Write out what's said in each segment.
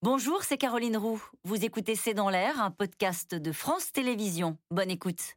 Bonjour, c'est Caroline Roux. Vous écoutez C'est dans l'air, un podcast de France Télévisions. Bonne écoute.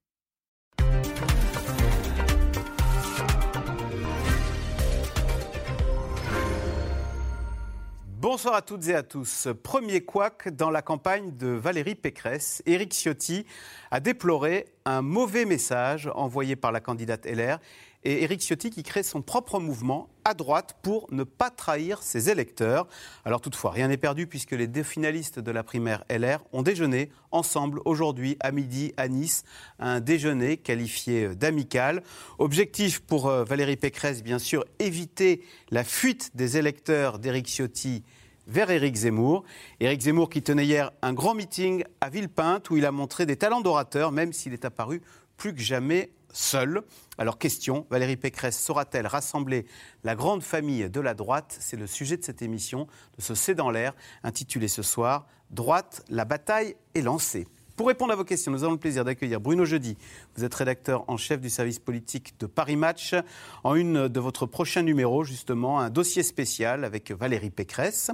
Bonsoir à toutes et à tous. Premier couac dans la campagne de Valérie Pécresse. Éric Ciotti a déploré un mauvais message envoyé par la candidate LR et Éric Ciotti qui crée son propre mouvement à droite pour ne pas trahir ses électeurs. Alors toutefois, rien n'est perdu puisque les deux finalistes de la primaire LR ont déjeuné ensemble aujourd'hui à midi à Nice, un déjeuner qualifié d'amical. Objectif pour euh, Valérie Pécresse, bien sûr, éviter la fuite des électeurs d'Éric Ciotti vers Éric Zemmour. Éric Zemmour qui tenait hier un grand meeting à Villepinte où il a montré des talents d'orateur, même s'il est apparu plus que jamais seul. Alors question, Valérie Pécresse saura-t-elle rassembler la grande famille de la droite? C'est le sujet de cette émission, de ce C'est dans l'air, intitulé ce soir Droite, la bataille est lancée. Pour répondre à vos questions, nous avons le plaisir d'accueillir Bruno Jeudi. Vous êtes rédacteur en chef du service politique de Paris Match. En une de votre prochain numéro, justement, un dossier spécial avec Valérie Pécresse.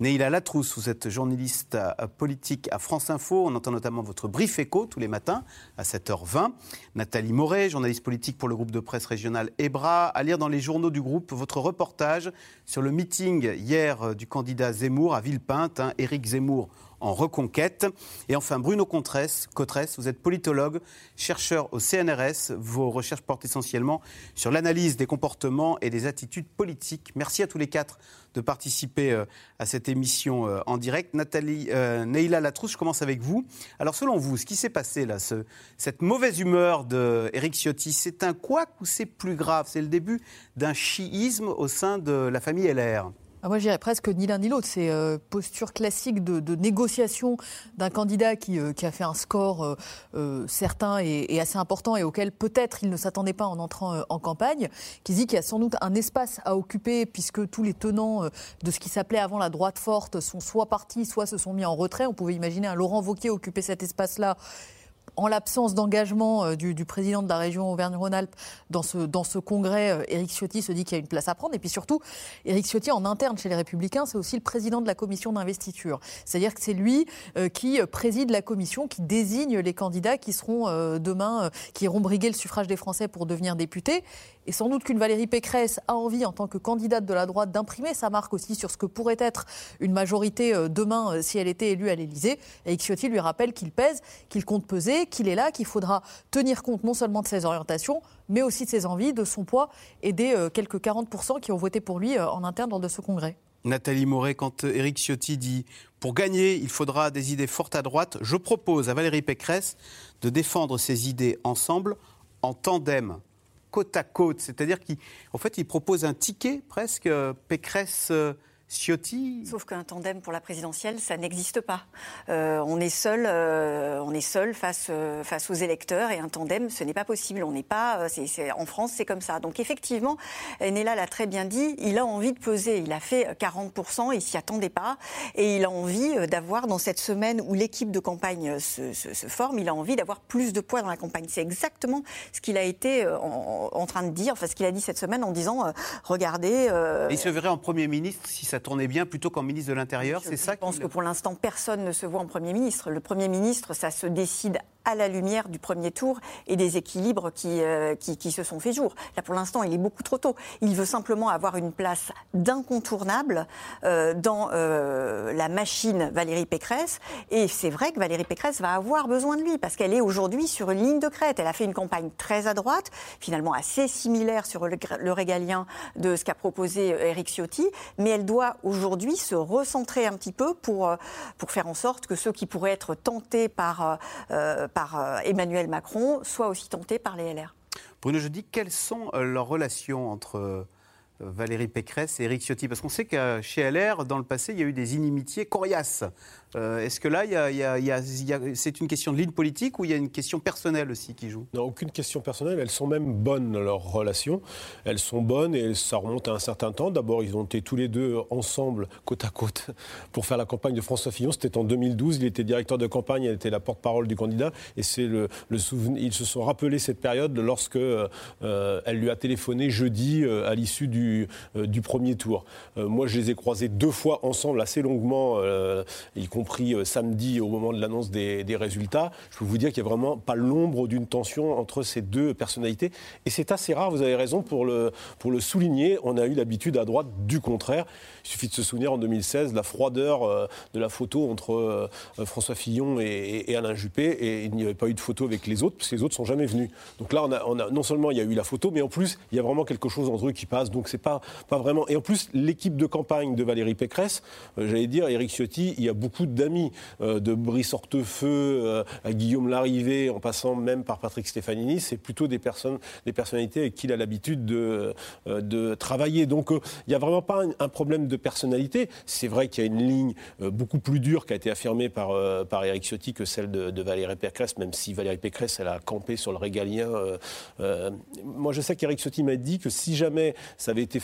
Neila Latrousse, vous êtes journaliste euh, politique à France Info. On entend notamment votre brief écho tous les matins à 7h20. Nathalie Moret, journaliste politique pour le groupe de presse régional EBRA. À lire dans les journaux du groupe votre reportage sur le meeting hier euh, du candidat Zemmour à Villepinte. Hein, Éric Zemmour en reconquête. Et enfin, Bruno Cotresse, vous êtes politologue, chercheur au CNRS. Vos recherches portent essentiellement sur l'analyse des comportements et des attitudes politiques. Merci à tous les quatre de participer euh, à cette émission euh, en direct. Nathalie, euh, Neila Latrousse, je commence avec vous. Alors, selon vous, ce qui s'est passé là, ce, cette mauvaise humeur d'Éric Ciotti, c'est un quoi ou c'est plus grave? C'est le début d'un chiisme au sein de la famille LR moi, je dirais presque ni l'un ni l'autre. C'est euh, posture classique de, négociation d'un candidat qui, euh, a fait un score euh, certain et, assez important et auquel peut-être il ne s'attendait pas en entrant en campagne, qui dit qu'il y a sans doute un espace à occuper puisque tous les tenants de ce qui s'appelait avant la droite forte sont soit partis, soit se sont mis en retrait. On pouvait imaginer un Laurent Wauquiez occuper cet espace-là en l'absence d'engagement euh, du, président de la région Auvergne-Rhône-Alpes dans ce, dans ce congrès, euh, Éric Ciotti se dit qu'il y a une place à prendre. Et puis surtout, Éric Ciotti, en interne chez les Républicains, c'est aussi le président de la commission d'investiture. C'est-à-dire que c'est lui euh, qui préside la commission, qui désigne les candidats qui seront demain, qui iront briguer le suffrage des Français pour devenir députés. Et sans doute qu'une Valérie Pécresse a envie, en tant que candidate de la droite, d'imprimer sa marque aussi sur ce que pourrait être une majorité demain si elle était élue à l'Élysée. Et Ciotti lui rappelle qu'il pèse, qu'il compte peser, qu'il est là, qu'il faudra tenir compte non seulement de ses orientations, mais aussi de ses envies, de son poids et des euh, quelques 40% qui ont voté pour lui euh, en interne lors de ce congrès. Nathalie Moret, quand euh, Éric Ciotti dit pour gagner, il faudra des idées fortes à droite, je propose à Valérie Pécresse de défendre ces idées ensemble en tandem, côte à côte. C'est-à-dire qu'en fait, il propose un ticket presque Pécresse. Ciotti. Sauf qu'un tandem pour la présidentielle, ça n'existe pas. Euh, on est seul, euh, on est seul face euh, face aux électeurs et un tandem, ce n'est pas possible. On n'est pas, en France, c'est comme ça. Donc effectivement, Nella l'a très bien dit. Il a envie de peser. Il a fait 40% il s'y attendait pas, et il a envie d'avoir dans cette semaine où l'équipe de campagne se, se, forme, il a envie d'avoir plus de poids dans la campagne. C'est exactement ce qu'il a été en, train de dire, enfin ce qu'il a dit cette semaine en disant, regardez. il se verrait en premier ministre si ça ça tournait bien plutôt qu'en ministre de l'Intérieur, c'est ça Je pense que pour l'instant, personne ne se voit en Premier ministre. Le Premier ministre, ça se décide à la lumière du premier tour et des équilibres qui, euh, qui, se sont fait jour. Là, pour l'instant, il est beaucoup trop tôt. Il veut simplement avoir une place d'incontournable euh, dans euh, la machine Valérie Pécresse. Et c'est vrai que Valérie Pécresse va avoir besoin de lui parce qu'elle est aujourd'hui sur une ligne de crête. Elle a fait une campagne très à droite, finalement assez similaire sur le, le régalien de ce qu'a proposé Eric Ciotti, mais elle doit aujourd'hui se recentrer un petit peu pour, pour faire en sorte que ceux qui pourraient être tentés par par euh, Emmanuel Macron soit aussi tenté par les LR. Bruno je dis quelles sont euh, leurs relations entre euh, Valérie Pécresse et Éric Ciotti? Parce qu'on sait que chez LR, dans le passé, il y a eu des inimitiés coriaces Euh, est-ce que là, c'est une question de ligne politique ou il y a une question personnelle aussi qui joue? Non, aucune question personnelle. Elles sont même bonnes, leurs relations. Elles sont bonnes et ça remonte à un certain temps. D'abord, ils ont été tous les deux ensemble, côte à côte, pour faire la campagne de François Fillon. C'était en 2012. Il était directeur de campagne, elle était la porte-parole du candidat. Et c'est le, souvenir. Ils se sont rappelés cette période lorsque euh, elle lui a téléphoné jeudi euh, à l'issue du, du premier tour. Moi, je les ai croisés deux fois ensemble, assez longuement, y compris euh, samedi au moment de l'annonce des, résultats. Je peux vous dire qu'il n'y a vraiment pas l'ombre d'une tension entre ces deux personnalités. Et c'est assez rare, vous avez raison pour le, pour le souligner. On a eu l'habitude à droite du contraire. Il suffit de se souvenir en 2016 la froideur euh, de la photo entre euh, François Fillon et, Alain Juppé. Et il n'y avait pas eu de photo avec les autres, parce que les autres sont jamais venus. Donc là, non seulement il y a eu la photo, mais en plus, il y a vraiment quelque chose entre eux qui passe. Donc c'est pas, pas vraiment. Et en plus, l'équipe de campagne de Valérie Pécresse, j'allais dire, Éric Ciotti, il y a beaucoup d'amis, euh, de Brice Hortefeux euh, à Guillaume Larrivé, en passant même par Patrick Stefanini. C'est plutôt des personnes, des personnalités avec qui il a l'habitude de, euh, travailler. Donc il n'y a vraiment pas un, problème de personnalité. C'est vrai qu'il y a une ligne beaucoup plus dure qui a été affirmée par, par Éric Ciotti que celle de, Valérie Pécresse, même si Valérie Pécresse, elle a campé sur le régalien. moi, je sais qu'Éric Ciotti m'a dit que si jamais ça avait été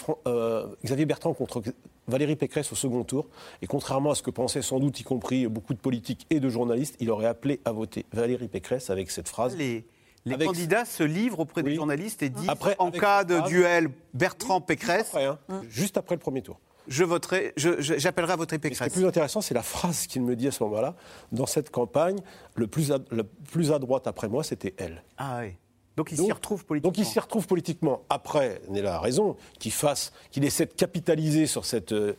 Xavier Bertrand contre Valérie Pécresse au second tour, et contrairement à ce que pensaient sans doute, compris beaucoup de politiques et de journalistes, il aurait appelé à voter Valérie Pécresse avec cette phrase. Les, les Avec- candidats se livrent auprès des journalistes et disent Après, en cas de phrase- duel Bertrand-Pécresse, hein, Juste après le premier tour. je voterai, j'appellerai à voter Et ce qui est Pécresse. plus intéressant, c'est la phrase qu'il me dit à ce moment-là. Dans cette campagne, le plus à, le plus à droite après moi, c'était elle. Ah oui. Donc il s'y retrouve politiquement. Donc il s'y retrouve politiquement. Après, Néla a raison, qu'il fasse, qu'il essaie de capitaliser sur cette euh,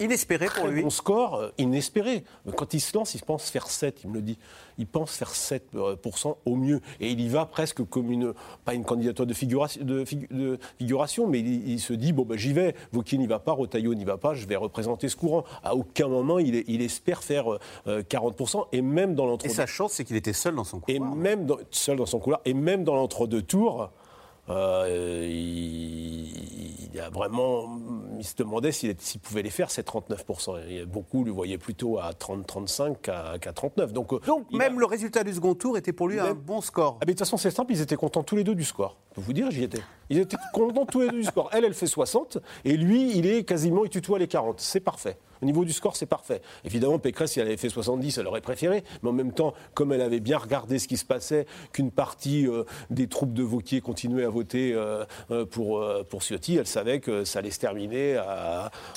Inespéré pour lui. bon score euh, inespéré. Quand il se lance, il pense faire 7, il me le dit. Il pense faire 7% au mieux. Et il y va presque comme une, pas une candidature de figuration, de, figu- de figuration mais il, il se dit, bon, ben, j'y vais. Vauquier n'y va pas, Rotaillot n'y va pas, je vais représenter ce courant. À aucun moment, il, espère faire euh, 40%. Et même dans Et l'entre sa chance, c'est qu'il était seul dans son et couloir. même dans- seul dans son couloir, et même dans l'entre-deux tours, euh, il, il a vraiment, il se demandait s'il pouvait les faire, ces 39%. Et beaucoup le voyaient plutôt à 30-35 qu'à qu'à 39. Donc, euh, Donc même a- le résultat du second tour était pour lui un bon score. Ah, mais de toute façon, c'est simple, ils étaient contents tous les deux du score. Je peux vous dire, j'y étais. Ils étaient contents tous les deux du score. Elle, elle fait 60, et lui, il est quasiment, il tutoie les 40. C'est parfait. Au niveau du score, c'est parfait. Évidemment, Pécresse, si elle avait fait 70, elle aurait préféré. Mais en même temps, comme elle avait bien regardé ce qui se passait, qu'une partie euh, des troupes de Vauquier continuaient à voter euh, euh, pour, pour Ciotti, elle savait que ça allait se terminer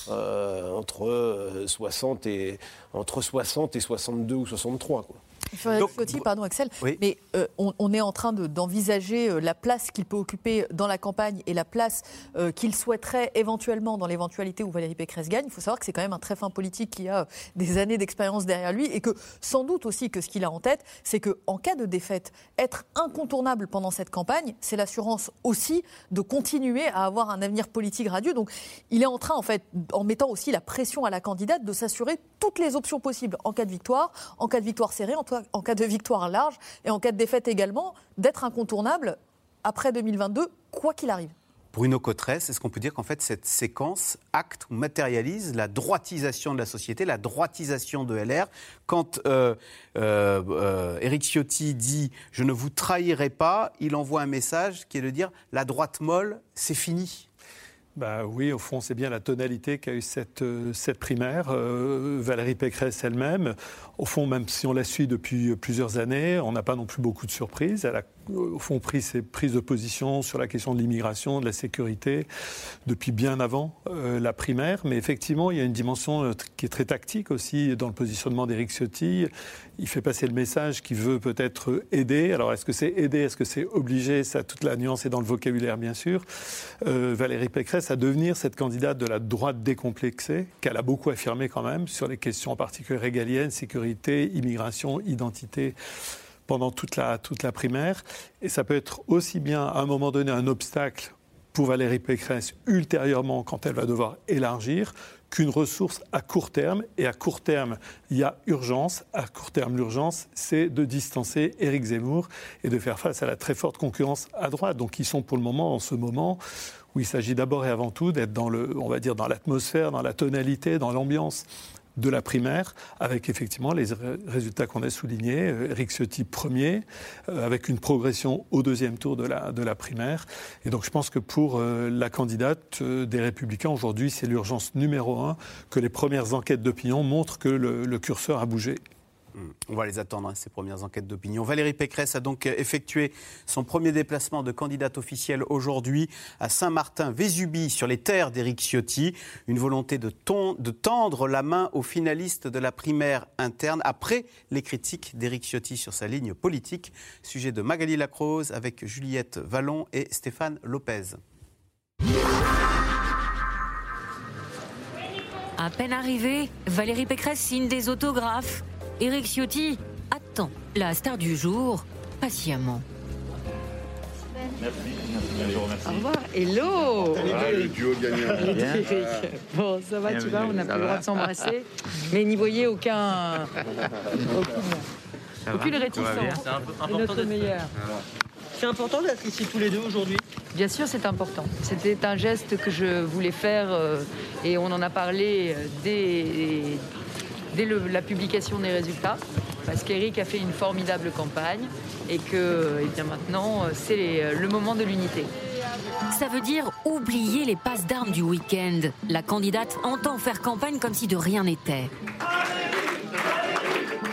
entre, euh, 60 et, entre 60 et 62 ou 63. Quoi. Ciotti, pardon Axel, Oui. mais euh, on, on est en train de- d'envisager euh, la place qu'il peut occuper dans la campagne et la place euh, qu'il souhaiterait éventuellement dans l'éventualité où Valérie Pécresse gagne. Il faut savoir que c'est quand même un très fin politique qui a des années d'expérience derrière lui et que sans doute aussi que ce qu'il a en tête, c'est qu'en cas de défaite, être incontournable pendant cette campagne, c'est l'assurance aussi de continuer à avoir un avenir politique radieux. Donc il est en train, en fait, en mettant aussi la pression à la candidate, de s'assurer toutes les options possibles en cas de victoire, en cas de victoire serrée, en, toi- en cas de victoire large et en cas de défaite également, d'être incontournable après 2022, quoi qu'il arrive. Bruno Cotresse, est-ce qu'on peut dire qu'en fait cette séquence acte ou matérialise la droitisation de la société, la droitisation de LR Quand euh, euh, euh, Éric Ciotti dit « je ne vous trahirai pas », il envoie un message qui est de dire « la droite molle, c'est fini ». Bah oui, au fond, c'est bien la tonalité qu'a eu cette, euh, primaire. Euh, Valérie Pécresse elle-même, au fond, même si on la suit depuis plusieurs années, on n'a pas non plus beaucoup de surprises. Au fond, pris ses prises de position sur la question de l'immigration, de la sécurité, depuis bien avant euh, la primaire. Mais effectivement, il y a une dimension euh, qui est très tactique aussi dans le positionnement d'Éric Ciotti. Il fait passer le message qu'il veut peut-être aider. Alors, est-ce que c'est aider? Est-ce que c'est obligé Ça, toute la nuance est dans le vocabulaire, bien sûr. Euh, Valérie Pécresse à devenir cette candidate de la droite décomplexée, qu'elle a beaucoup affirmé quand même sur les questions en particulier régaliennes, sécurité, immigration, identité pendant toute la, toute la primaire. Et ça peut être aussi bien à un moment donné un obstacle pour Valérie Pécresse ultérieurement quand elle va devoir élargir qu'une ressource à court terme. Et à court terme, il y a urgence. À court terme, l'urgence, c'est de distancer Éric Zemmour et de faire face à la très forte concurrence à droite. Donc ils sont pour le moment, en ce moment, où il s'agit d'abord et avant tout d'être dans le, on va dire, dans l'atmosphère, dans la tonalité, dans l'ambiance de la primaire, avec effectivement les résultats qu'on a soulignés. Eric Ciotti premier, avec une progression au deuxième tour de la, de la primaire. Et donc je pense que pour la candidate des Républicains, aujourd'hui, c'est l'urgence numéro un que les premières enquêtes d'opinion montrent que le curseur a bougé. Hmm. On va les attendre, hein, ces premières enquêtes d'opinion. Valérie Pécresse a donc effectué son premier déplacement de candidate officielle aujourd'hui à Saint-Martin-Vésubie, sur les terres d'Éric Ciotti. Une volonté de, de, tendre la main aux finalistes de la primaire interne après les critiques d'Éric Ciotti sur sa ligne politique. Sujet de Magali Lacrose avec Juliette Vallon et Stéphane Lopez. À peine arrivée, Valérie Pécresse signe des autographes. Eric Ciotti attend la star du jour patiemment. Merci. Merci. Au revoir. Hello ah, Le duo gagnant. Bon, ça va, tu vas On n'a plus le droit de s'embrasser. Mais n'y voyez aucun... aucune, aucune réticence. C'est d'être meilleur. C'est important d'être ici tous les deux aujourd'hui Bien sûr, c'est important. C'était un geste que je voulais faire euh, et on en a parlé euh, dès, la publication des résultats, parce qu'Eric a fait une formidable campagne et que et eh bien maintenant, c'est le moment de l'unité. Ça veut dire oublier les passes d'armes du week-end. La candidate entend faire campagne comme si de rien n'était.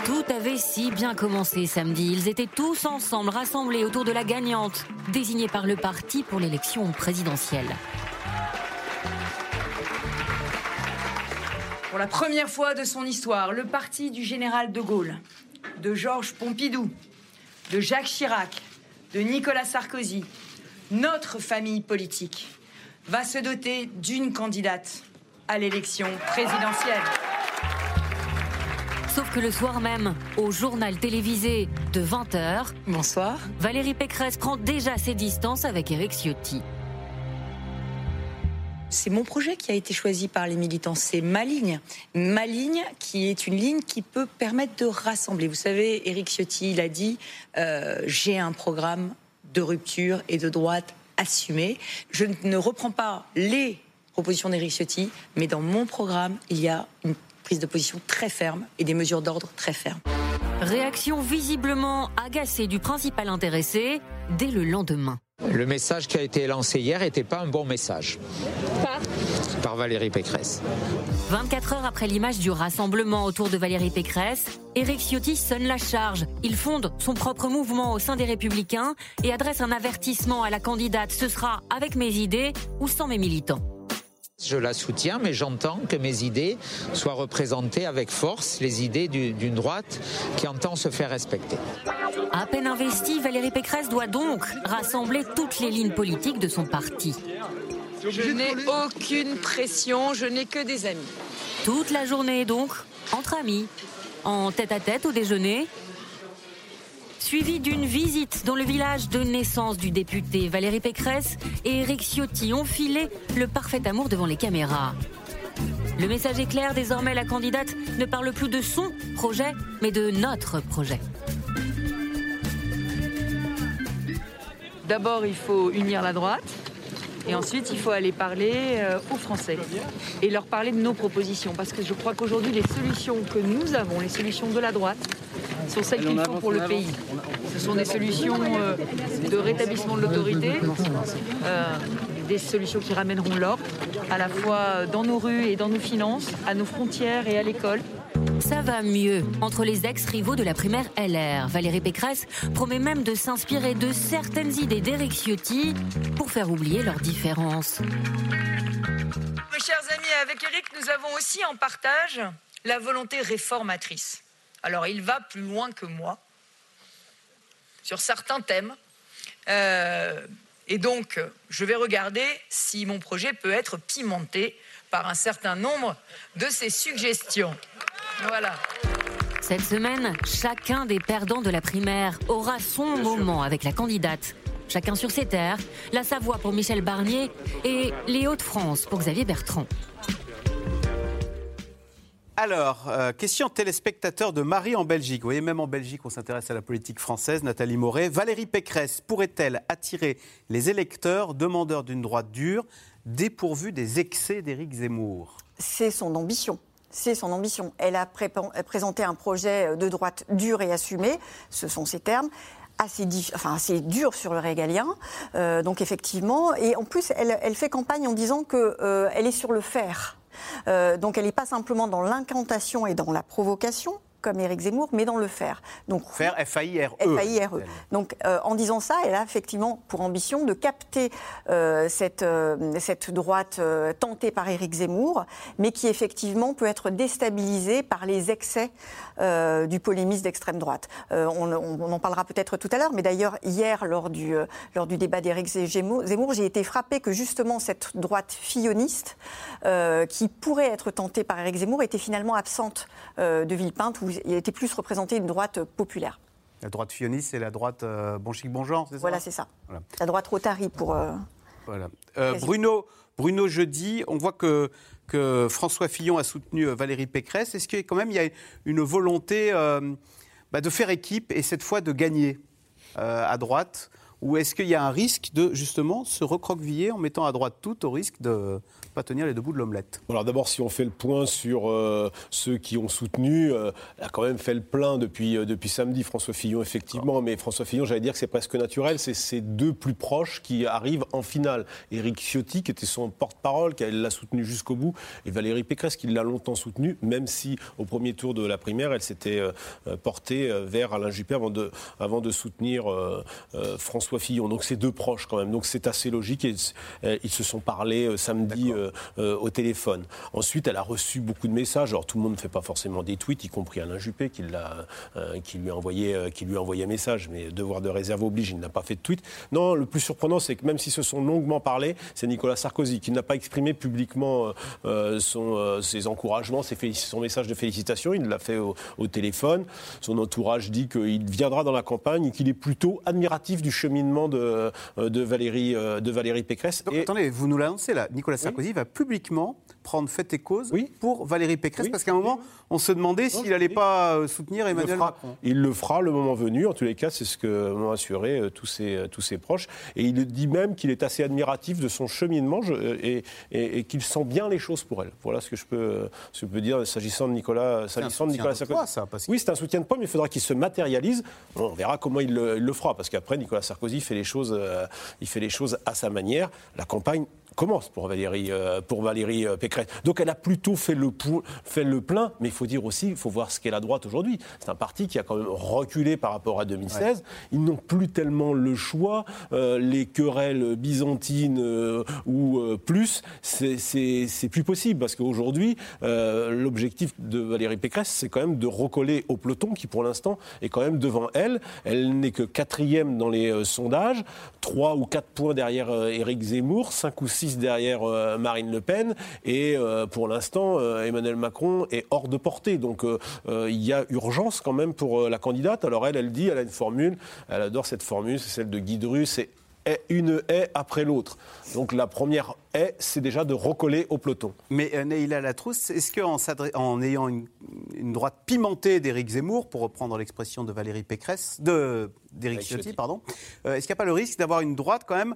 Tout avait si bien commencé samedi. Ils étaient tous ensemble rassemblés autour de la gagnante, désignée par le parti pour l'élection présidentielle. Pour la première fois de son histoire, le parti du général de Gaulle, de Georges Pompidou, de Jacques Chirac, de Nicolas Sarkozy, notre famille politique, va se doter d'une candidate à l'élection présidentielle. Sauf que le soir même, au journal télévisé de 20h, Bonsoir. Valérie Pécresse prend déjà ses distances avec Éric Ciotti. C'est mon projet qui a été choisi par les militants. C'est ma ligne. Ma ligne qui est une ligne qui peut permettre de rassembler. Vous savez, Éric Ciotti, il a dit euh, j'ai un programme de rupture et de droite assumé. Je ne reprends pas les propositions d'Éric Ciotti, mais dans mon programme, il y a une prise de position très ferme et des mesures d'ordre très fermes. Réaction visiblement agacée du principal intéressé dès le lendemain. Le message qui a été lancé hier n'était pas un bon message. Par Par Valérie Pécresse. 24 heures après l'image du rassemblement autour de Valérie Pécresse, Éric Ciotti sonne la charge. Il fonde son propre mouvement au sein des Républicains et adresse un avertissement à la candidate. Ce sera avec mes idées ou sans mes militants. Je la soutiens, mais j'entends que mes idées soient représentées avec force, les idées d'une droite qui entend se faire respecter. À peine investie, Valérie Pécresse doit donc rassembler toutes les lignes politiques de son parti. Je n'ai aucune pression, je n'ai que des amis. Toute la journée donc, entre amis, en tête à tête au déjeuner, suivi d'une visite dans le village de naissance du député Valérie Pécresse et Éric Ciotti ont filé le parfait amour devant les caméras. Le message est clair, désormais la candidate ne parle plus de son projet, mais de notre projet. D'abord, il faut unir la droite. Et ensuite, il faut aller parler euh, aux Français et leur parler de nos propositions. Parce que je crois qu'aujourd'hui, les solutions que nous avons, les solutions de la droite, sont celles qu'il faut pour le pays. Ce sont des solutions euh, de rétablissement de l'autorité, euh, des solutions qui ramèneront l'ordre, à la fois dans nos rues et dans nos finances, à nos frontières et à l'école. Ça va mieux entre les ex-rivaux de la primaire LR. Valérie Pécresse promet même de s'inspirer de certaines idées d'Éric Ciotti pour faire oublier leurs différences. Mes chers amis, avec Éric, nous avons aussi en partage la volonté réformatrice. Alors, il va plus loin que moi sur certains thèmes. Euh, et donc, je vais regarder si mon projet peut être pimenté par un certain nombre de ses suggestions. Voilà. Cette semaine, chacun des perdants de la primaire aura son moment avec la candidate. Chacun sur ses terres, la Savoie pour Michel Barnier et les Hauts-de-France pour Xavier Bertrand. Alors, euh, question téléspectateur de Marie en Belgique. Vous voyez, même en Belgique, on s'intéresse à la politique française. Nathalie Moret. Valérie Pécresse pourrait-elle attirer les électeurs demandeurs d'une droite dure dépourvue des excès d'Éric Zemmour? C'est son ambition. C'est son ambition. Elle a présenté un projet de droite dur et assumé, ce sont ses termes assez, enfin, assez dur sur le régalien. Euh, donc effectivement, et en plus, elle, fait campagne en disant qu'elle euh, est sur le. Euh, donc elle n'est pas simplement dans l'incantation et dans la provocation, comme Éric Zemmour, mais dans le faire. Donc, faire F-A-I-R-E. F-A-I-R-E. Donc, euh, en disant ça, elle a effectivement pour ambition de capter euh, cette, euh, cette droite tentée par Éric Zemmour, mais qui effectivement peut être déstabilisée par les excès du polémiste d'extrême droite. On, on, en parlera peut-être tout à l'heure, mais d'ailleurs, hier, lors du, lors du débat d'Éric Zemmour, j'ai été frappée que justement cette droite filloniste, qui pourrait être tentée par Éric Zemmour, était finalement absente de Villepinte, où il était plus représenté une droite populaire. La droite fioniste, c'est la droite euh, bon chic, bon genre, c'est ça? Voilà, c'est ça. La droite Rotary pour. Euh, voilà. Euh, Bruno, Bruno, jeudi, on voit que, que François Fillon a soutenu Valérie Pécresse. Est-ce que quand même il y a une volonté bah, de faire équipe et cette fois de gagner à droite? Ou est-ce qu'il y a un risque de justement se recroqueviller en mettant à droite tout au risque de pas tenir les deux bouts de l'omelette? Alors d'abord, si on fait le point sur euh, ceux qui ont soutenu, euh, elle a quand même fait le plein depuis, euh, depuis samedi, François Fillon, effectivement. Mais François Fillon, j'allais dire que c'est presque naturel, c'est ces deux plus proches qui arrivent en finale. Éric Ciotti, qui était son porte-parole, qui l'a soutenu jusqu'au bout, et Valérie Pécresse, qui l'a longtemps soutenu, même si au premier tour de la primaire, elle s'était portée vers Alain Juppé avant de, avant de soutenir François Fillon. Donc c'est deux proches quand même. Donc c'est assez logique. Et, ils se sont parlé samedi euh, euh, au téléphone. Ensuite, elle a reçu beaucoup de messages. Alors tout le monde ne fait pas forcément des tweets, y compris Alain Juppé qui, l'a, euh, qui, lui, a envoyé, qui lui a envoyé un message, mais devoir de réserve oblige, il n'a pas fait de tweet. Non, le plus surprenant, c'est que même s'ils se sont longuement parlé, c'est Nicolas Sarkozy qui n'a pas exprimé publiquement son, ses encouragements, ses son message de félicitations. Il l'a fait au, téléphone. Son entourage dit qu'il viendra dans la campagne et qu'il est plutôt admiratif du cheminement de, de, Valérie, de Valérie Pécresse. et... Attendez, vous nous l'annoncez là. Nicolas Sarkozy va publiquement prendre fait et cause pour Valérie Pécresse, parce qu'à un moment, on se demandait s'il n'allait pas euh, soutenir Emmanuel Macron. Il le fera le moment venu, en tous les cas, c'est ce que m'ont assuré euh, tous, ses, euh, tous ses proches. Et il dit même qu'il est assez admiratif de son cheminement et, et, qu'il sent bien les choses pour elle. Voilà ce que je peux, ce que je peux dire s'agissant de Nicolas, s'agissant de Nicolas Sarkozy. ça, Oui, c'est un soutien de poids, mais il faudra qu'il se matérialise. on verra comment il le, il le fera, parce qu'après, Nicolas Sarkozy fait les, choses, il fait les choses à sa manière. La campagne commence pour Valérie, euh, pour Valérie euh, Pécresse. Donc elle a plutôt fait le, fait le plein, mais il faut dire aussi, il faut voir ce qu'est la droite aujourd'hui. C'est un parti qui a quand même reculé par rapport à 2016. Ils n'ont plus tellement le choix. Euh, les querelles byzantines ou plus, c'est plus possible parce qu'aujourd'hui, l'objectif de Valérie Pécresse, c'est quand même de recoller au peloton qui, pour l'instant, est quand même devant elle. Elle n'est que quatrième dans les sondages, trois ou quatre points derrière Éric Zemmour, cinq ou derrière euh, Marine Le Pen. Et euh, pour l'instant, euh, Emmanuel Macron est hors de portée. Donc il y a urgence quand même pour la candidate. Alors elle, elle dit, elle a une formule, elle adore cette formule, c'est celle de Guy c'est une haie après l'autre. Donc la première haie, c'est déjà de recoller au peloton. Mais euh, Neila Latrousse, est-ce qu'en en ayant une, droite pimentée d'Éric Zemmour, pour reprendre l'expression de Valérie Pécresse, d'Éric Ciotti, pardon, est-ce qu'il n'y a pas le risque d'avoir une droite quand même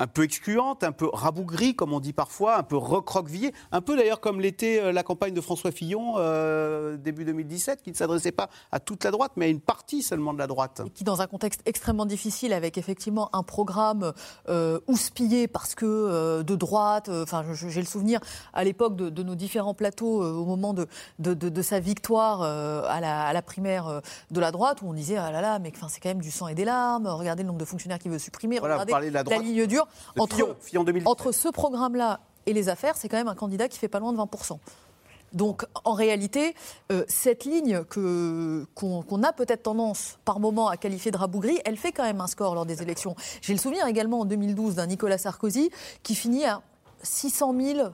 un peu excluante, un peu rabougrie, comme on dit parfois, un peu recroquevillée, un peu d'ailleurs comme l'était euh, la campagne de François Fillon euh, début 2017, qui ne s'adressait pas à toute la droite, mais à une partie seulement de la droite. Et qui, dans un contexte extrêmement difficile, avec effectivement un programme euh, houspillé parce que euh, de droite, enfin j'ai le souvenir à l'époque de, nos différents plateaux au moment de, de, sa victoire à la, à, la, primaire de la droite, où on disait ah là là, mais c'est quand même du sang et des larmes, regardez le nombre de fonctionnaires qu'il veut supprimer, regardez la, la ligne dure entre, ce programme-là et les affaires, c'est quand même un candidat qui fait pas loin de 20%. Donc, en réalité, euh, cette ligne qu'on a peut-être tendance par moment à qualifier de rabougrie, elle fait quand même un score lors des élections. J'ai le souvenir également en 2012 d'un Nicolas Sarkozy qui finit à 600 000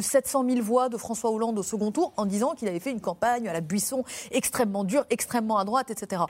700 000 voix de François Hollande au second tour en disant qu'il avait fait une campagne à la buisson extrêmement dure, extrêmement à droite, etc.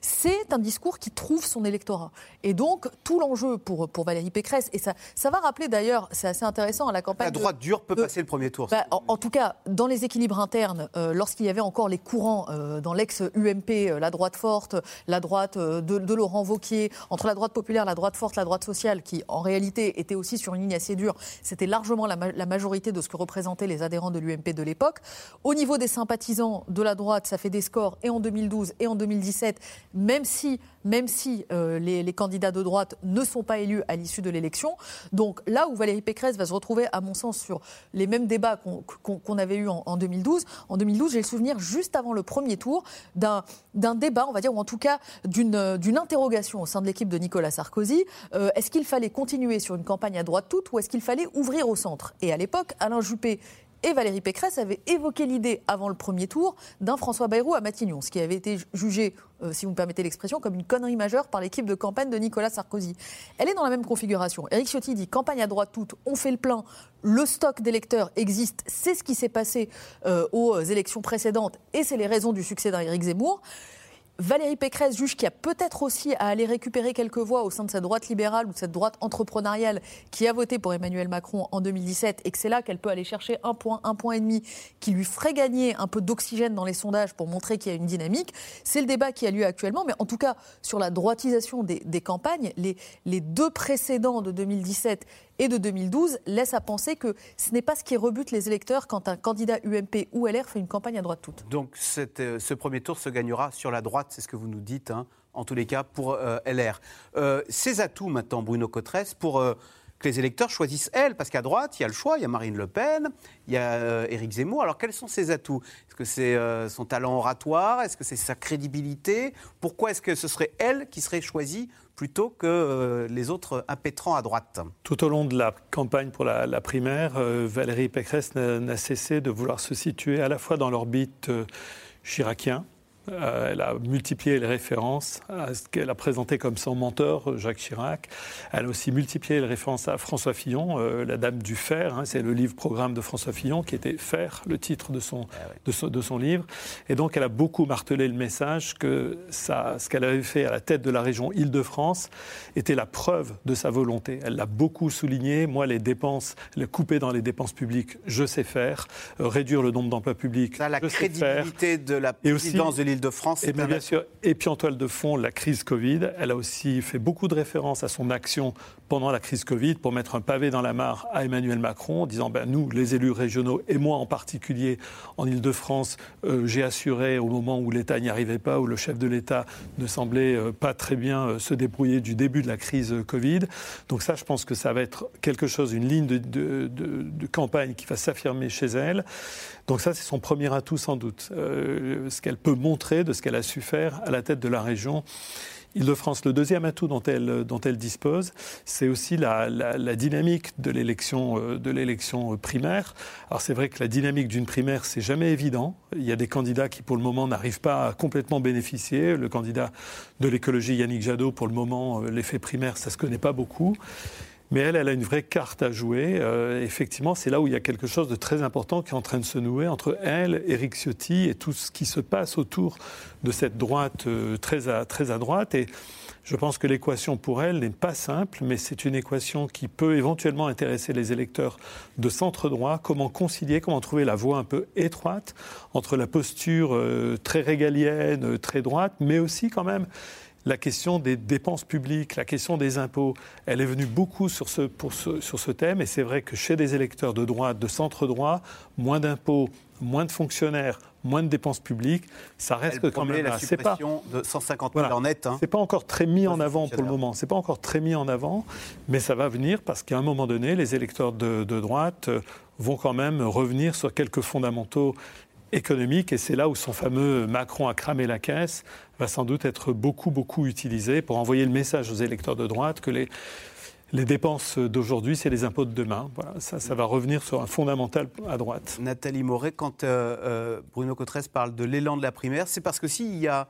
C'est un discours qui trouve son électorat. Et donc, tout l'enjeu pour, pour Valérie Pécresse, et ça, ça va rappeler d'ailleurs, c'est assez intéressant, à la campagne. La droite dure peut passer le premier tour. Bah, en, tout cas, dans les équilibres internes, euh, lorsqu'il y avait encore les courants euh, dans l'ex-UMP, euh, la droite forte, la droite de, de, Laurent Vauquier, entre la droite populaire, la droite forte, la droite sociale, qui en réalité était aussi sur une ligne assez dure, c'était largement la, la majorité de ce que représentaient les adhérents de l'UMP de l'époque. Au niveau des sympathisants de la droite, ça fait des scores et en 2012 et en 2017, même si, même si euh, les, candidats de droite ne sont pas élus à l'issue de l'élection. Donc là où Valérie Pécresse va se retrouver, à mon sens, sur les mêmes débats qu'on avait eu en, en 2012. En 2012, j'ai le souvenir, juste avant le premier tour, d'un débat, on va dire, ou en tout cas d'une d'une interrogation au sein de l'équipe de Nicolas Sarkozy. Euh, est-ce qu'il fallait continuer sur une campagne à droite toute ou est-ce qu'il fallait ouvrir au centre? Et à l'époque, Alain Juppé et Valérie Pécresse avaient évoqué l'idée avant le premier tour d'un François Bayrou à Matignon, ce qui avait été jugé, euh, si vous me permettez l'expression, comme une connerie majeure par l'équipe de campagne de Nicolas Sarkozy. Elle est dans la même configuration. Éric Ciotti dit campagne à droite toute, on fait le plein, le stock d'électeurs existe, c'est ce qui s'est passé euh, aux élections précédentes et c'est les raisons du succès d'un Éric Zemmour. Valérie Pécresse juge qu'il y a peut-être aussi à aller récupérer quelques voix au sein de cette droite libérale ou de cette droite entrepreneuriale qui a voté pour Emmanuel Macron en 2017 et que c'est là qu'elle peut aller chercher un point, un point et demi qui lui ferait gagner un peu d'oxygène dans les sondages pour montrer qu'il y a une dynamique. C'est le débat qui a lieu actuellement, mais en tout cas sur la droitisation des, campagnes, les, deux précédents de 2017 et de 2012 laissent à penser que ce n'est pas ce qui rebute les électeurs quand un candidat UMP ou LR fait une campagne à droite toute. Donc euh, ce premier tour se gagnera sur la droite, c'est ce que vous nous dites, hein, en tous les cas pour euh, LR. Euh, ses atouts maintenant, Bruno Cotresse, pour euh, que les électeurs choisissent elle, parce qu'à droite, il y a le choix, il y a Marine Le Pen, il y a euh, Éric Zemmour. Alors quels sont ses atouts? Est-ce que c'est euh, son talent oratoire? Est-ce que c'est sa crédibilité? Pourquoi est-ce que ce serait elle qui serait choisie plutôt que euh, les autres impétrants à droite? Tout au long de la campagne pour la, la primaire, euh, Valérie Pécresse n'a cessé de vouloir se situer à la fois dans l'orbite euh, chiracien. Euh, elle a multiplié les références à ce qu'elle a présenté comme son mentor, Jacques Chirac. Elle a aussi multiplié les références à François Fillon, euh, la Dame du Fer. hein, c'est le livre-programme de François Fillon qui était Fer, le titre de son, de, son, de son livre. Et donc, elle a beaucoup martelé le message que ça, ce qu'elle avait fait à la tête de la région Île-de-France était la preuve de sa volonté. Elle l'a beaucoup souligné. Moi, les dépenses, les couper dans les dépenses publiques, je sais faire. Euh, réduire le nombre d'emplois publics, Ça, la je sais faire. crédibilité de la présidence de l'Île-de-France, Et c'est bien, bien sûr, et puis en toile de fond, la crise Covid. Elle a aussi fait beaucoup de références à son action pendant la crise Covid pour mettre un pavé dans la mare à Emmanuel Macron, en disant ben, nous, les élus régionaux, et moi en particulier, en Ile-de-France, euh, j'ai assuré au moment où l'État n'y arrivait pas, où le chef de l'État ne semblait euh, pas très bien euh, se débrouiller du début de la crise Covid. Donc ça, je pense que ça va être quelque chose, une ligne de, campagne qui va s'affirmer chez elle. Donc ça, c'est son premier atout sans doute, ce qu'elle peut montrer de ce qu'elle a su faire à la tête de la région. Île-de-France, le deuxième atout dont elle, dont elle dispose, c'est aussi la, la- dynamique de l'élection, euh, de l'élection primaire. Alors c'est vrai que la dynamique d'une primaire, c'est jamais évident. Il y a des candidats qui, pour le moment, n'arrivent pas à complètement bénéficier. Le candidat de l'écologie, Yannick Jadot, pour le moment, euh, l'effet primaire, ça se connaît pas beaucoup. Mais elle, elle a une vraie carte à jouer. Euh, effectivement, c'est là où il y a quelque chose de très important qui est en train de se nouer entre elle, Éric Ciotti et tout ce qui se passe autour de cette droite euh, très, à, très à droite. Et je pense que l'équation pour elle n'est pas simple, mais c'est une équation qui peut éventuellement intéresser les électeurs de centre droit. Comment concilier, comment trouver la voie un peu étroite entre la posture euh, très régalienne, très droite, mais aussi quand même la question des dépenses publiques, la question des impôts, elle est venue beaucoup sur ce, pour ce, sur ce thème. Et c'est vrai que chez des électeurs de droite, de centre droit, moins d'impôts, moins de fonctionnaires, moins de dépenses publiques, ça reste Elle quand même la. C'est pas, suppression de 150 000 Voilà. en net. hein. c'est pas encore très mis en avant pour le moment. C'est pas encore très mis en avant, mais ça va venir parce qu'à un moment donné, les électeurs de, de droite euh, vont quand même revenir sur quelques fondamentaux économiques et c'est là où son fameux Macron a cramé la caisse va sans doute être beaucoup beaucoup utilisé pour envoyer le message aux électeurs de droite que les les dépenses d'aujourd'hui, c'est les impôts de demain. Voilà, ça, ça va revenir sur un fondamental à droite. Nathalie Moret, quand euh, euh, Bruno Cotresse parle de l'élan de la primaire, c'est parce que s'il y a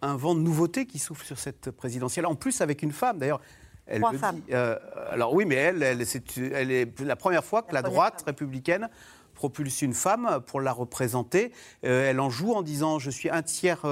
un vent de nouveauté qui souffle sur cette présidentielle, en plus avec une femme d'ailleurs. Elle Trois le femmes. dit, euh, alors oui, mais elle, elle, c'est, elle est la première fois que la, droite femme. républicaine propulse une femme pour la représenter. Euh, elle en joue en disant je suis un tiers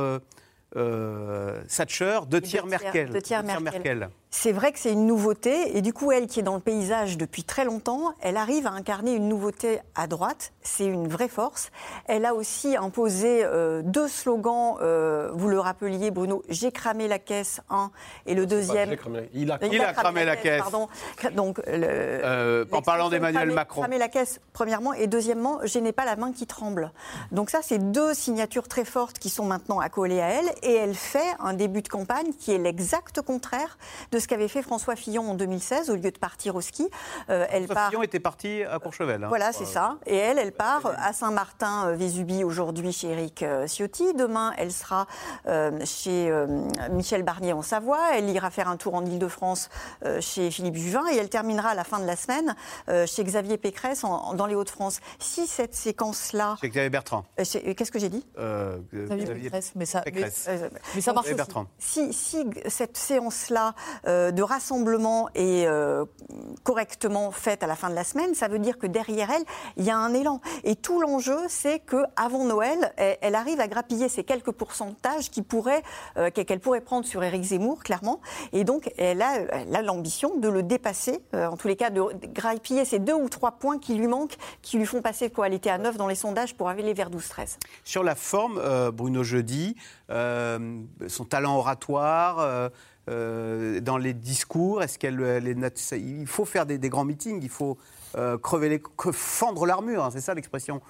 Thatcher, tiers- Merkel. deux tiers Merkel. C'est vrai que c'est une nouveauté, et du coup, elle qui est dans le paysage depuis très longtemps, elle arrive à incarner une nouveauté à droite, c'est une vraie force. Elle a aussi imposé euh, deux slogans, euh, vous le rappeliez Bruno, j'ai cramé la caisse, un, et le deuxième... Il a, il a cramé la caisse. Pardon. Donc, le, Euh, en parlant d'Emmanuel Macron. Cramer la caisse, premièrement, et deuxièmement, je n'ai pas la main qui tremble. Donc ça, c'est deux signatures très fortes qui sont maintenant accolées à elle, et elle fait un début de campagne qui est l'exact contraire de ce qu'avait fait François Fillon en 2016, au lieu de partir au ski. Euh, elle François part... Fillon était parti à Courchevel. hein. Voilà, c'est ça. Et elle, elle part à Saint-Martin-Vésubie aujourd'hui chez Eric euh, Ciotti. Demain, elle sera euh, chez euh, Michel Barnier en Savoie. Elle ira faire un tour en Ile-de-France euh, chez Philippe Juvin et elle terminera à la fin de la semaine euh, chez Xavier Pécresse en- en- dans les Hauts-de-France. Si cette séquence-là. Chez Xavier Bertrand. Euh, chez- euh, Qu'est-ce que j'ai dit? Euh, Xavier Pécresse, mais ça- Pécresse. mais- mais ça marche aussi. Si, si cette séance-là euh, de rassemblement est euh, correctement faite à la fin de la semaine, ça veut dire que derrière elle, il y a un élan. Et tout l'enjeu, c'est qu'avant Noël, elle, arrive à grappiller ces quelques pourcentages euh, qu'elle pourrait prendre sur Éric Zemmour, clairement. Et donc, elle a l'ambition de le dépasser, euh, en tous les cas, de grappiller ces deux ou trois points qui lui manquent, qui lui font passer quoi Elle était à 9 dans les sondages pour aller vers 12-13. Sur la forme, euh, Bruno Jeudi, euh, son talent oratoire, euh, euh, dans les discours, est-ce qu'elle elle est Il faut faire des, grands meetings, il faut euh, crever les, fendre l'armure, hein, c'est ça l'expression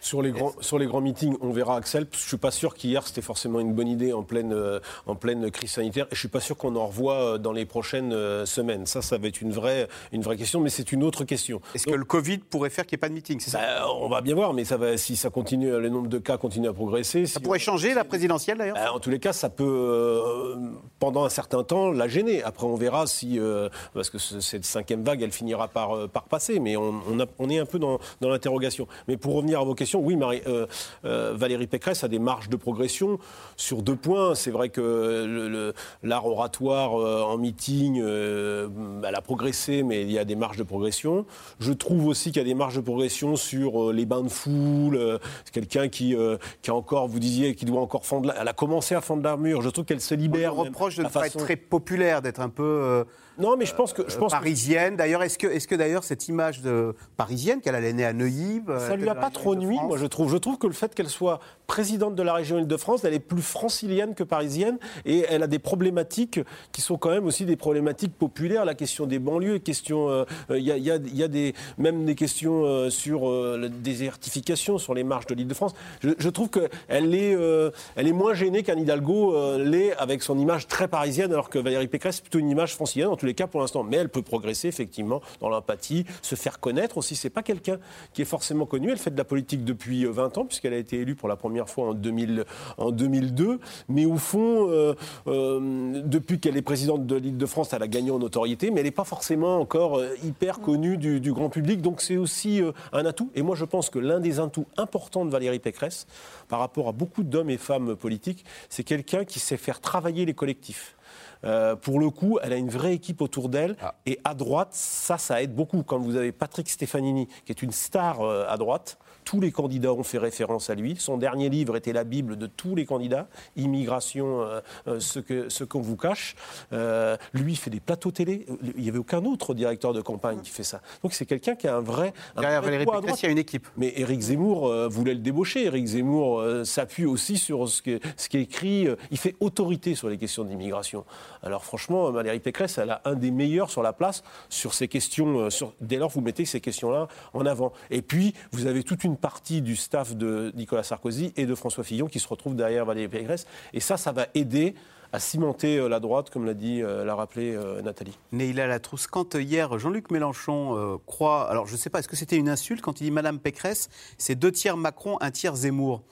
Sur les, grands, sur les grands meetings, on verra Axel. Je ne suis pas sûr qu'hier, c'était forcément une bonne idée en pleine, euh, en pleine crise sanitaire. Et je ne suis pas sûr qu'on en revoit euh, dans les prochaines euh, semaines. Ça, ça va être une vraie, une vraie question, mais c'est une autre question. Est-ce que le Covid pourrait faire qu'il n'y ait pas de meeting ça? Bah, on va bien voir, mais ça va, si ça continue, le nombre de cas continue à progresser. Ça pourrait changer la présidentielle d'ailleurs? Bah, en tous les cas, ça peut, euh, pendant un certain temps, la gêner. Après, on verra si, euh, parce que ce- cette cinquième vague, elle finira par, par passer. Mais on, on a- on est un peu dans, dans l'interrogation. Mais pour revenir à vos questions, oui, Marie- euh, euh, Valérie Pécresse a des marges de progression sur deux points. C'est vrai que l'art oratoire euh, en meeting, elle a progressé, mais il y a des marges de progression. Je trouve aussi qu'il y a des marges de progression sur les bains de foule. c'est quelqu'un qui, qui a encore, vous disiez, qui doit encore fendre. la- Elle a commencé à fendre l'armure. Je trouve qu'elle se On libère. même. reproche de ne pas être très populaire, d'être un peu Non, mais je pense que. Je pense que- parisienne. D'ailleurs, est-ce que, est-ce que d'ailleurs cette image de parisienne, qu'elle allait née à Neuilly, euh, Ça lui a pas trop nuit, moi je trouve. Je trouve que le fait qu'elle soit présidente de la région Île-de-France, elle est plus francilienne que parisienne et elle a des problématiques qui sont quand même aussi des problématiques populaires. La question des banlieues, question, euh, euh, il y a, il y a- il y a des, même des questions euh, sur euh, la désertification sur les marges de l'Île-de-France. Je, je trouve qu'elle est, euh, elle est moins gênée qu'Anne Hidalgo euh, l'est avec son image très parisienne, alors que Valérie Pécresse c'est plutôt une image francilienne en tous les cas pour l'instant. Mais elle peut progresser effectivement dans l'empathie, se faire connaître aussi. C'est pas quelqu'un qui est forcément connu. Elle fait de la politique depuis euh, 20 ans puisqu'elle a été élue pour la première fois en, 2000, en 2002. Mais au fond, euh, euh, depuis qu'elle est présidente de l'Île-de-France, elle a gagné en notoriété, mais elle n'est pas forcément encore euh, hyper connue du, du grand public. Donc c'est aussi euh, un atout. Et moi je pense que l'un des atouts importants de Valérie Pécresse, par rapport à beaucoup d'hommes et femmes politiques, c'est quelqu'un qui sait faire travailler les collectifs. Euh, pour le coup, elle a une vraie équipe autour d'elle. Et à droite, ça, ça aide beaucoup. Quand vous avez Patrick Stefanini, qui est une star euh, à droite, tous les candidats ont fait référence à lui. Son dernier livre était la Bible de tous les candidats. Immigration, euh, euh, ce que ce qu'on vous cache. Euh, lui, fait des plateaux télé. Il n'y avait aucun autre directeur de campagne qui fait ça. Donc c'est quelqu'un qui a un vrai. Derrière Valérie Pécresse, il y a une équipe. Mais Éric Zemmour euh, voulait le débaucher. Éric Zemmour s'appuie aussi sur ce, qui est écrit. il fait autorité sur les questions d'immigration. Alors franchement, Valérie Pécresse, elle a un des meilleurs sur la place sur ces questions. sur- dès lors, vous mettez ces questions-là en avant. Et puis, vous avez toute une partie du staff de Nicolas Sarkozy et de François Fillon qui se retrouvent derrière Valérie Pécresse. Et ça, ça va aider à cimenter euh, la droite, comme l'a dit, euh, l'a rappelé euh, Nathalie. Neila Latrousse, quand hier Jean-Luc Mélenchon croit, alors je ne sais pas, est-ce que c'était une insulte quand il dit Madame Pécresse, c'est deux tiers Macron, un tiers Zemmour?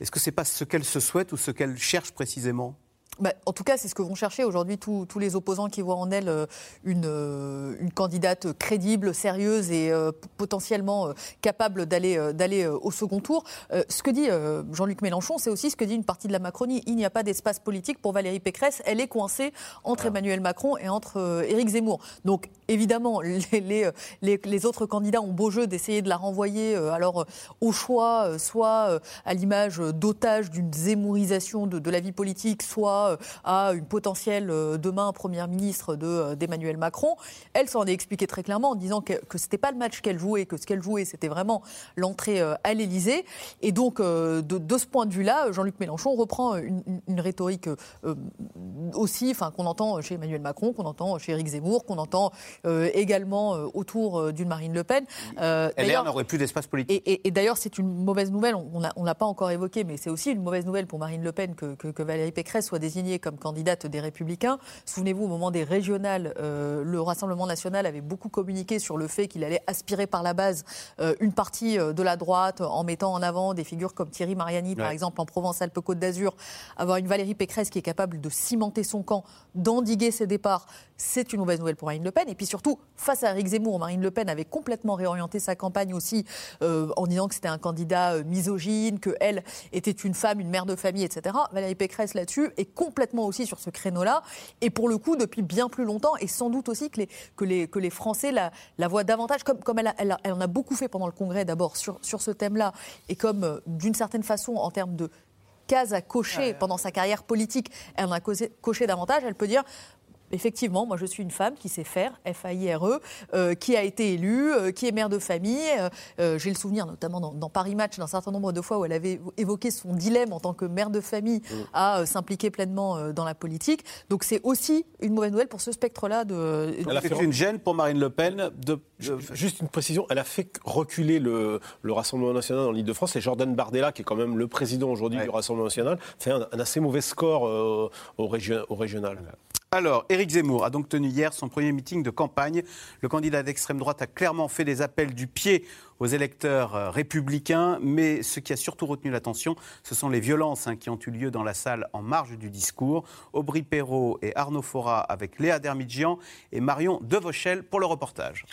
Est-ce que c'est pas ce qu'elle se souhaite ou ce qu'elle cherche précisément? Bah, en tout cas, c'est ce que vont chercher aujourd'hui tous, tous les opposants qui voient en elle euh, une, euh, une candidate crédible, sérieuse et euh, potentiellement capable d'aller d'aller au second tour. Ce que dit Jean-Luc Mélenchon, c'est aussi ce que dit une partie de la Macronie. Il n'y a pas d'espace politique pour Valérie Pécresse. Elle est coincée entre Emmanuel Macron et entre Éric Zemmour. Donc, évidemment, les, les, les- les autres candidats ont beau jeu d'essayer de la renvoyer alors au choix, soit à l'image d'otage d'une zémourisation de, de la vie politique, soit croit à une potentielle demain première ministre d'Emmanuel Macron. Elle s'en est expliquée très clairement en disant que, que ce n'était pas le match qu'elle jouait, que ce qu'elle jouait, c'était vraiment l'entrée à l'Élysée. Et donc, de, ce point de vue-là, Jean-Luc Mélenchon reprend une, une rhétorique aussi, enfin, qu'on entend chez Emmanuel Macron, qu'on entend chez Éric Zemmour, qu'on entend également autour d'une Marine Le Pen. LR n'aurait plus d'espace politique. Et, d'ailleurs, c'est une mauvaise nouvelle, on ne l'a pas encore évoqué, mais c'est aussi une mauvaise nouvelle pour Marine Le Pen que, Valérie Pécresse soit désignée comme candidate des Républicains. Souvenez-vous, au moment des régionales, euh, le Rassemblement national avait beaucoup communiqué sur le fait qu'il allait aspirer par la base euh, une partie euh, de la droite en mettant en avant des figures comme Thierry Mariani, par exemple, en Provence-Alpes-Côte d'Azur. Avoir une Valérie Pécresse qui est capable de cimenter son camp, d'endiguer ses départs, c'est une mauvaise nouvelle pour Marine Le Pen. Et puis surtout, face à Eric Zemmour, Marine Le Pen avait complètement réorienté sa campagne aussi euh, en disant que c'était un candidat misogyne, qu'elle était une femme, une mère de famille, etc. Valérie Pécresse là-dessus est complètement aussi sur ce créneau-là. Et pour le coup, depuis bien plus longtemps, et sans doute aussi que les, que les, que les Français la, la voient davantage, comme, comme elle, elle, en a beaucoup fait pendant le Congrès d'abord sur, sur ce thème-là, et comme euh, d'une certaine façon, en termes de cases à cocher pendant sa carrière politique, elle en a coché davantage, elle peut dire effectivement, moi je suis une femme qui sait faire, F-A-I-R-E, euh, qui a été élue, euh, qui est mère de famille. Euh, j'ai le souvenir, notamment dans, Paris Match, d'un certain nombre de fois où elle avait évoqué son dilemme en tant que mère de famille mmh. à s'impliquer pleinement dans la politique. Donc c'est aussi une mauvaise nouvelle pour ce spectre-là. De... Elle a fait une gêne pour Marine Le Pen. De... Juste une précision, elle a fait reculer le, Rassemblement national dans l'île de France et Jordan Bardella, qui est quand même le président aujourd'hui du Rassemblement national, fait un, assez mauvais score au, au régional. Alors, Éric Zemmour a donc tenu hier son premier meeting de campagne. Le candidat d'extrême droite a clairement fait des appels du pied aux électeurs euh, républicains, mais ce qui a surtout retenu l'attention, ce sont les violences hein, qui ont eu lieu dans la salle en marge du discours. Aubry Perrault et Arnaud Fora avec Léa Dermidjian et Marion Devauchel pour le reportage.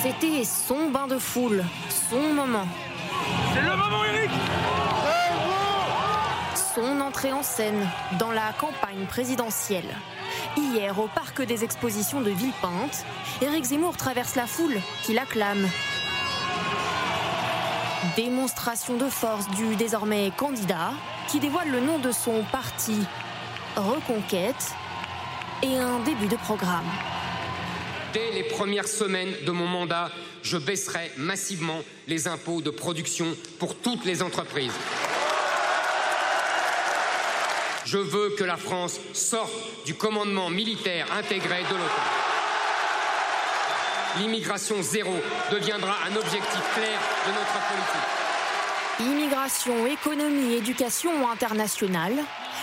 C'était son bain de foule, son moment. C'est le moment, Éric son entrée en scène dans la campagne présidentielle. Hier, au parc des expositions de Villepinte, Éric Zemmour traverse la foule qui l'acclame. Démonstration de force du désormais candidat qui dévoile le nom de son parti, Reconquête, et un début de programme. Dès les premières semaines de mon mandat, je baisserai massivement les impôts de production pour toutes les entreprises. Je veux que la France sorte du commandement militaire intégré de l'OTAN. L'immigration zéro deviendra un objectif clair de notre politique. Immigration, économie, éducation internationale.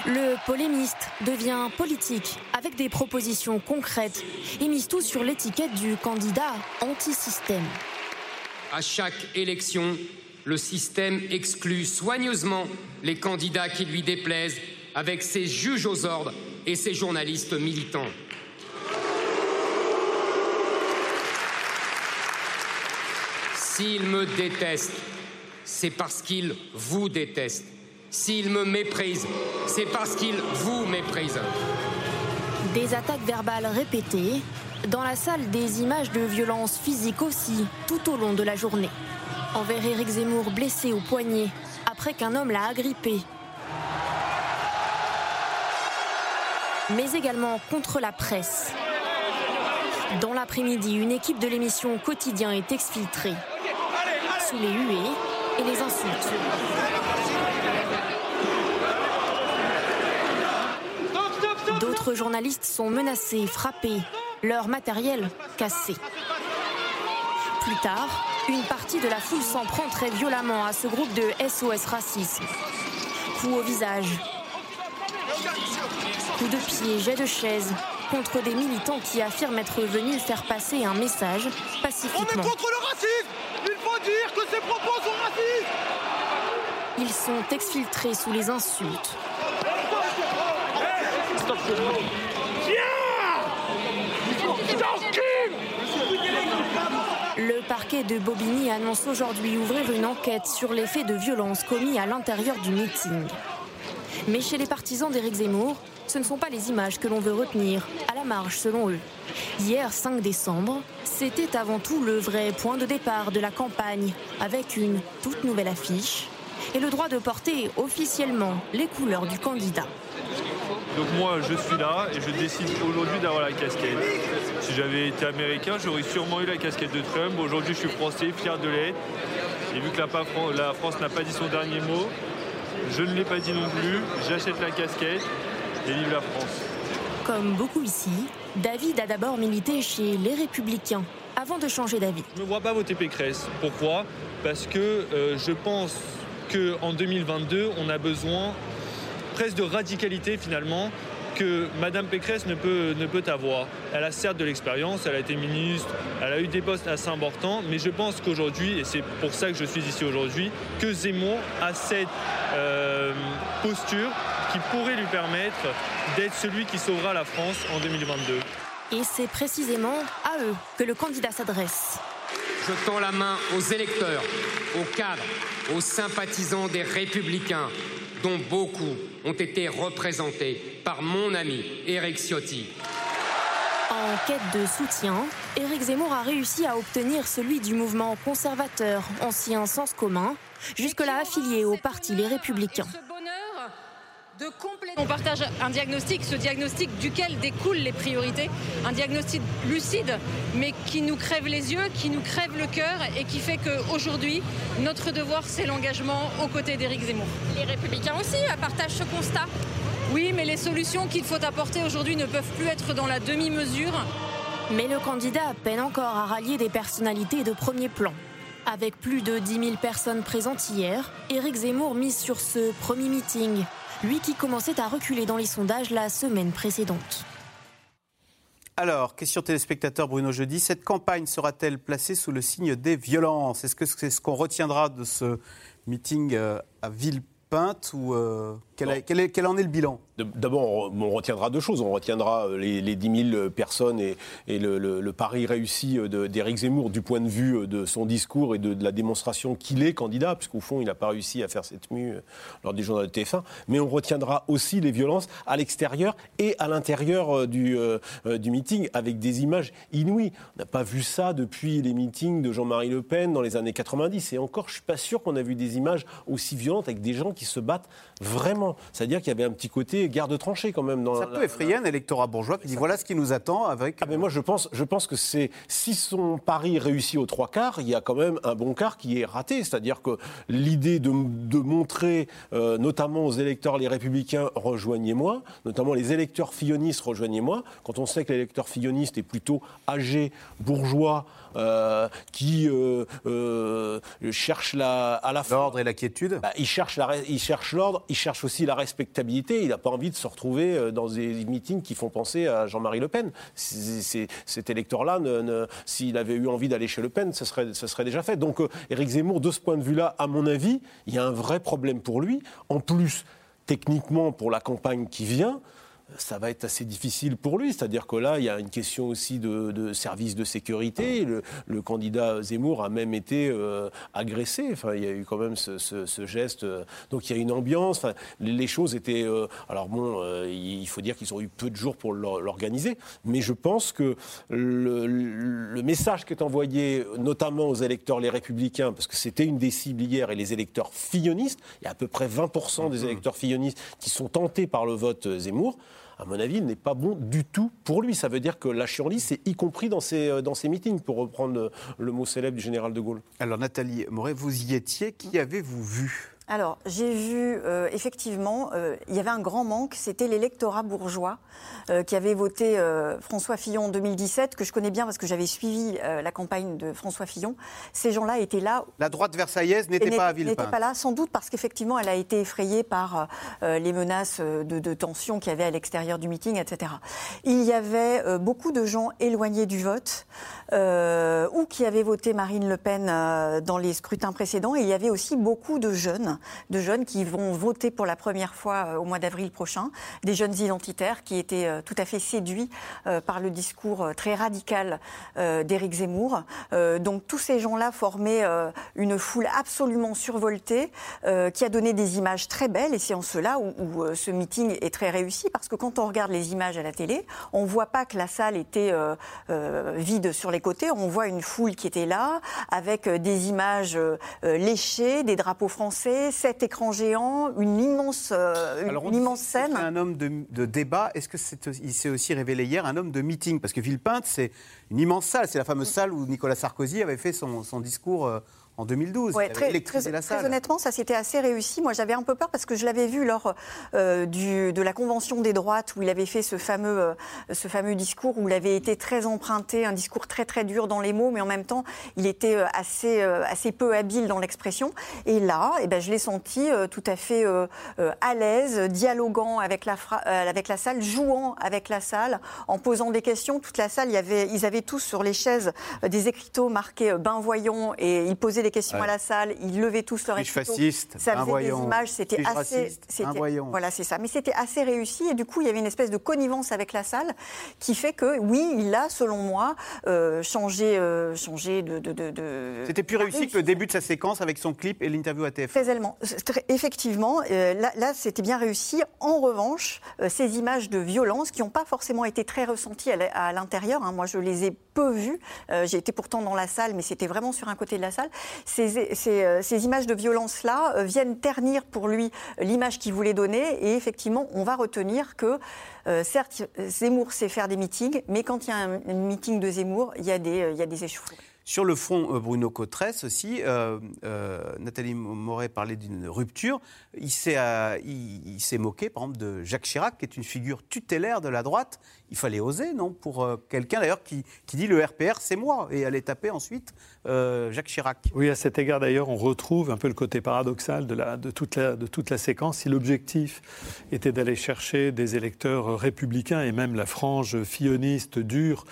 Le polémiste devient politique avec des propositions concrètes et mise tout sur l'étiquette du candidat anti-système. À chaque élection, le système exclut soigneusement les candidats qui lui déplaisent avec ses juges aux ordres et ses journalistes militants. S'il me déteste, c'est parce qu'il vous déteste. S'il me méprise, c'est parce qu'il vous méprise. Des attaques verbales répétées, dans la salle des images de violence physique aussi, tout au long de la journée. Envers Éric Zemmour blessé au poignet, après qu'un homme l'a agrippé mais également contre la presse. Dans l'après-midi, une équipe de l'émission Quotidien est exfiltrée sous les huées et les insultes. D'autres journalistes sont menacés, frappés, leur matériel cassé. Plus tard, une partie de la foule s'en prend très violemment à ce groupe de SOS Racisme. Coup au visage, Coups de pied, jets de chaise contre des militants qui affirment être venus faire passer un message pacifiquement. On est contre le racisme Il faut dire que ces propos sont racistes Ils sont exfiltrés sous les insultes. Le parquet de Bobigny annonce aujourd'hui ouvrir une enquête sur les faits de violence commis à l'intérieur du meeting. Mais chez les partisans d'Éric Zemmour, ce ne sont pas les images que l'on veut retenir, à la marge selon eux. Hier 5 décembre, c'était avant tout le vrai point de départ de la campagne, avec une toute nouvelle affiche, et le droit de porter officiellement les couleurs du candidat. Donc moi, je suis là et je décide aujourd'hui d'avoir la casquette. Si j'avais été américain, j'aurais sûrement eu la casquette de Trump. Aujourd'hui, je suis français, fier de l'être. Et vu que la France n'a pas dit son dernier mot, je ne l'ai pas dit non plus. J'achète la casquette et vive la France. Comme beaucoup ici, David a d'abord milité chez les Républicains avant de changer d'avis. Je ne me vois pas voter Pécresse. Pourquoi? Parce que euh, je pense qu'en 2022, on a besoin presque de radicalité finalement que Madame Pécresse ne peut, ne peut avoir. Elle a certes de l'expérience, elle a été ministre, elle a eu des postes assez importants, mais je pense qu'aujourd'hui, et c'est pour ça que je suis ici aujourd'hui, que Zemmour a cette euh, posture qui pourrait lui permettre d'être celui qui sauvera la France en 2022. Et c'est précisément à eux que le candidat s'adresse. Je tends la main aux électeurs, aux cadres, aux sympathisants des Républicains, dont beaucoup ont été représentés par mon ami Éric Ciotti. En quête de soutien, Éric Zemmour a réussi à obtenir celui du mouvement conservateur, ancien sens commun, jusque-là affilié au parti Les Républicains. On partage un diagnostic, ce diagnostic duquel découlent les priorités, un diagnostic lucide, mais qui nous crève les yeux, qui nous crève le cœur et qui fait qu'aujourd'hui, notre devoir, c'est l'engagement aux côtés d'Éric Zemmour. Les républicains aussi partagent ce constat. Oui, mais les solutions qu'il faut apporter aujourd'hui ne peuvent plus être dans la demi-mesure. Mais le candidat peine encore à rallier des personnalités de premier plan. Avec plus de 10 000 personnes présentes hier, Éric Zemmour mise sur ce premier meeting lui qui commençait à reculer dans les sondages la semaine précédente. Alors, question téléspectateur Bruno Jeudi, cette campagne sera-t-elle placée sous le signe des violences? Est-ce que c'est ce qu'on retiendra de ce meeting euh, à Villepinte ou euh, quel, en est le bilan? D'abord, on retiendra deux choses. On retiendra euh, les, 10 000 personnes et, le, pari réussi euh, d'Éric Zemmour du point de vue euh, de son discours et de, la démonstration qu'il est candidat, puisqu'au fond, il n'a pas réussi à faire cette mue lors des journaux de TF1. Mais on retiendra aussi les violences à l'extérieur et à l'intérieur du, du meeting, avec des images inouïes. On n'a pas vu ça depuis les meetings de Jean-Marie Le Pen dans les années 90. Et encore, je ne suis pas sûr qu'on a vu des images aussi violentes avec des gens qui se battent vraiment. C'est-à-dire qu'il y avait un petit côté garde tranchée quand même. Dans ça peut effrayer un électorat bourgeois qui dit voilà ce qui nous attend avec. Ah mais moi je pense, je pense que c'est si son pari réussit aux trois quarts, il y a quand même un bon quart qui est raté. C'est-à-dire que l'idée de, montrer, euh, notamment aux électeurs les républicains, rejoignez-moi, notamment les électeurs fillonistes, rejoignez-moi. Quand on sait que l'électeur filloniste est plutôt âgé, bourgeois. Euh, qui euh, euh, cherche la, à la l'ordre et la quiétude. Bah, il cherche la, il cherche l'ordre, il cherche aussi la respectabilité. Il n'a pas envie de se retrouver dans des meetings qui font penser à Jean-Marie Le Pen. cet électeur-là, s'il avait eu envie d'aller chez Le Pen, ce serait, ce serait déjà fait. Donc, Éric Zemmour, de ce point de vue-là, à mon avis, il y a un vrai problème pour lui. En plus, techniquement, pour la campagne qui vient, ça va être assez difficile pour lui. C'est-à-dire que là, il y a une question aussi de, de service de sécurité. Le, candidat Zemmour a même été euh, agressé. Enfin, il y a eu quand même ce, geste. Donc il y a une ambiance. Enfin, les, choses étaient. Euh, alors bon, euh, il faut dire qu'ils ont eu peu de jours pour l'organiser. Mais je pense que le, le, message qui est envoyé, notamment aux électeurs les républicains, parce que c'était une des cibles hier, et les électeurs fillonistes, il y a à peu près 20% des mmh. électeurs fillonistes qui sont tentés par le vote Zemmour à mon avis, n'est pas bon du tout pour lui. Ça veut dire que la chienlit, c'est y compris dans ses, euh, dans ses meetings, pour reprendre le mot célèbre du général de Gaulle. Alors Nathalie Moret, vous y étiez. Qui avez-vous vu? Alors, j'ai vu euh, effectivement, euh, il y avait un grand manque, c'était l'électorat bourgeois euh, qui avait voté François Fillon en 2017, que je connais bien parce que j'avais suivi la campagne de François Fillon. Ces gens-là étaient là. La droite versaillaise n'était pas à Villepin. N'était pas là, sans doute parce qu'effectivement, elle a été effrayée par les menaces de, de tension qu'il y avait à l'extérieur du meeting, etc. Il y avait beaucoup de gens éloignés du vote ou qui avaient voté Marine Le Pen dans les scrutins précédents. Et il y avait aussi beaucoup de jeunes de jeunes qui vont voter pour la première fois euh, au mois d'avril prochain, des jeunes identitaires qui étaient euh, tout à fait séduits euh, par le discours très radical d'Éric Zemmour. Donc tous ces gens-là formaient une foule absolument survoltée qui a donné des images très belles. Et c'est en cela où, ce meeting est très réussi. Parce que quand on regarde les images à la télé, on ne voit pas que la salle était vide sur les côtés, on voit une foule qui était là avec des images léchées, des drapeaux français, avait sept écrans géants, une immense, euh, Alors, on une dit immense scène. un homme de, de débat. Est-ce que c'est, il s'est aussi révélé hier un homme de meeting? Parce que Villepinte, c'est une immense salle. C'est la fameuse salle où Nicolas Sarkozy avait fait son, son discours euh, en 2012. Ouais, très, très- la très salle. honnêtement, ça s'était assez réussi. Moi, j'avais un peu peur parce que je l'avais vu lors euh, du, de la convention des droites où il avait fait ce fameux, euh, ce fameux discours où il avait été très emprunté, un discours très très dur dans les mots, mais en même temps, il était euh, assez, euh, assez peu habile dans l'expression. Et là, eh ben, je l'ai senti tout à fait à l'aise, dialoguant avec la, fra- avec la salle, jouant avec la salle, en posant des questions. Toute la salle, il y avait, ils avaient tous sur les chaises des écriteaux marqués ben voyons et ils posaient des questions Ouais. à la salle, ils levaient tous leur écriteau. fasciste? Ça faisait des images, c'était assez. Voilà, c'est ça. Mais c'était assez réussi et du coup, il y avait une espèce de connivence avec la salle qui fait que, oui, il a, selon moi, euh, changé, euh, changé de. de, de- de- C'était plus réussi que le début de sa séquence avec son clip et l'interview à TF. Très Effectivement, euh, là, là, c'était bien réussi. En revanche, ces images de violence qui n'ont pas forcément été très ressenties à l'intérieur, hein, moi je les ai peu vues, j'ai été pourtant dans la salle, mais c'était vraiment sur un côté de la salle, euh, ces images de violence-là euh, viennent ternir pour lui l'image qu'il voulait donner, et effectivement, on va retenir que, euh, certes, Zemmour sait faire des meetings, mais quand il y a un, meeting de Zemmour, il y a des, il. Sur le fond, euh, Bruno Cotresse aussi, euh, euh, Nathalie Moret parlait d'une rupture. Il s'est, moqué, par exemple, de Jacques Chirac, qui est une figure tutélaire de la droite. Il fallait oser, non Pour quelqu'un, d'ailleurs, qui, dit le RPR, c'est moi, et aller taper ensuite Jacques Chirac. Oui, à cet égard d'ailleurs, on retrouve un peu le côté paradoxal de, toute, la, de toute la séquence. Si l'objectif était d'aller chercher des électeurs républicains et même la frange filloniste dure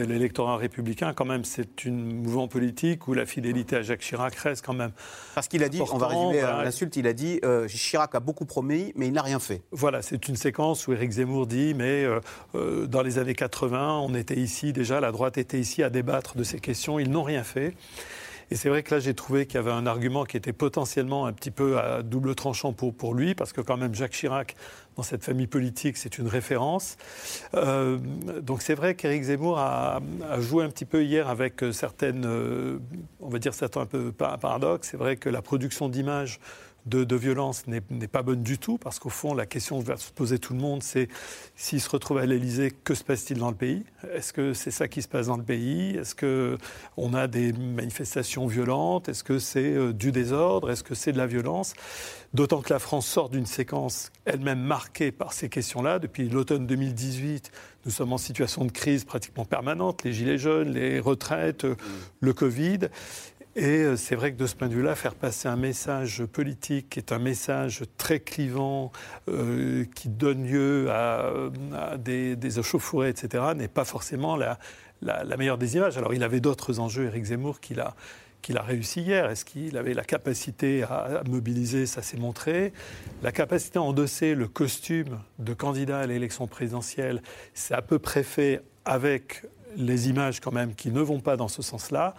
de l'électorat républicain, quand même, c'est une mouvement politique où la fidélité à Jacques Chirac reste quand même. Parce qu'il a dit, on va résumer l'insulte, il a dit euh, Chirac a beaucoup promis, mais il n'a rien fait. Voilà, c'est une séquence où Éric Zemmour dit mais euh, euh, dans les années 80, on était ici déjà, la droite était ici à débattre de ces questions, ils n'ont rien fait. Et c'est vrai que là, j'ai trouvé qu'il y avait un argument qui était potentiellement un petit peu à double tranchant pour, pour lui, parce que quand même Jacques Chirac, dans cette famille politique, c'est une référence. Euh, donc c'est vrai qu'Éric Zemmour a, joué un petit peu hier avec certaines, euh, on va dire certains un peu par- paradoxes. C'est vrai que la production d'images de, de violence n'est pas bonne du tout, parce qu'au fond, la question que va se poser tout le monde, c'est s'il se retrouve à l'Élysée, que se passe-t-il dans le pays? Est-ce que c'est ça qui se passe dans le pays? Est-ce qu'on a des manifestations violentes? Est-ce que c'est euh, du désordre? Est-ce que c'est de la violence? D'autant que la France sort d'une séquence elle-même marquée par ces questions-là. Depuis l'automne 2018, nous sommes en situation de crise pratiquement permanente, les gilets jaunes, les retraites, euh, le Covid. Et euh, c'est vrai que de ce point de vue-là, faire passer un message politique qui est un message très clivant, euh, qui donne lieu à, à des, des échauffourées, etc., n'est pas forcément la, meilleure des images. Alors il avait d'autres enjeux, Éric Zemmour, qu'il a, qu'il a réussi hier. Est-ce qu'il avait la capacité à mobiliser? Ça s'est montré. La capacité à endosser le costume de candidat à l'élection présidentielle, c'est à peu près fait avec les images quand même qui ne vont pas dans ce sens-là.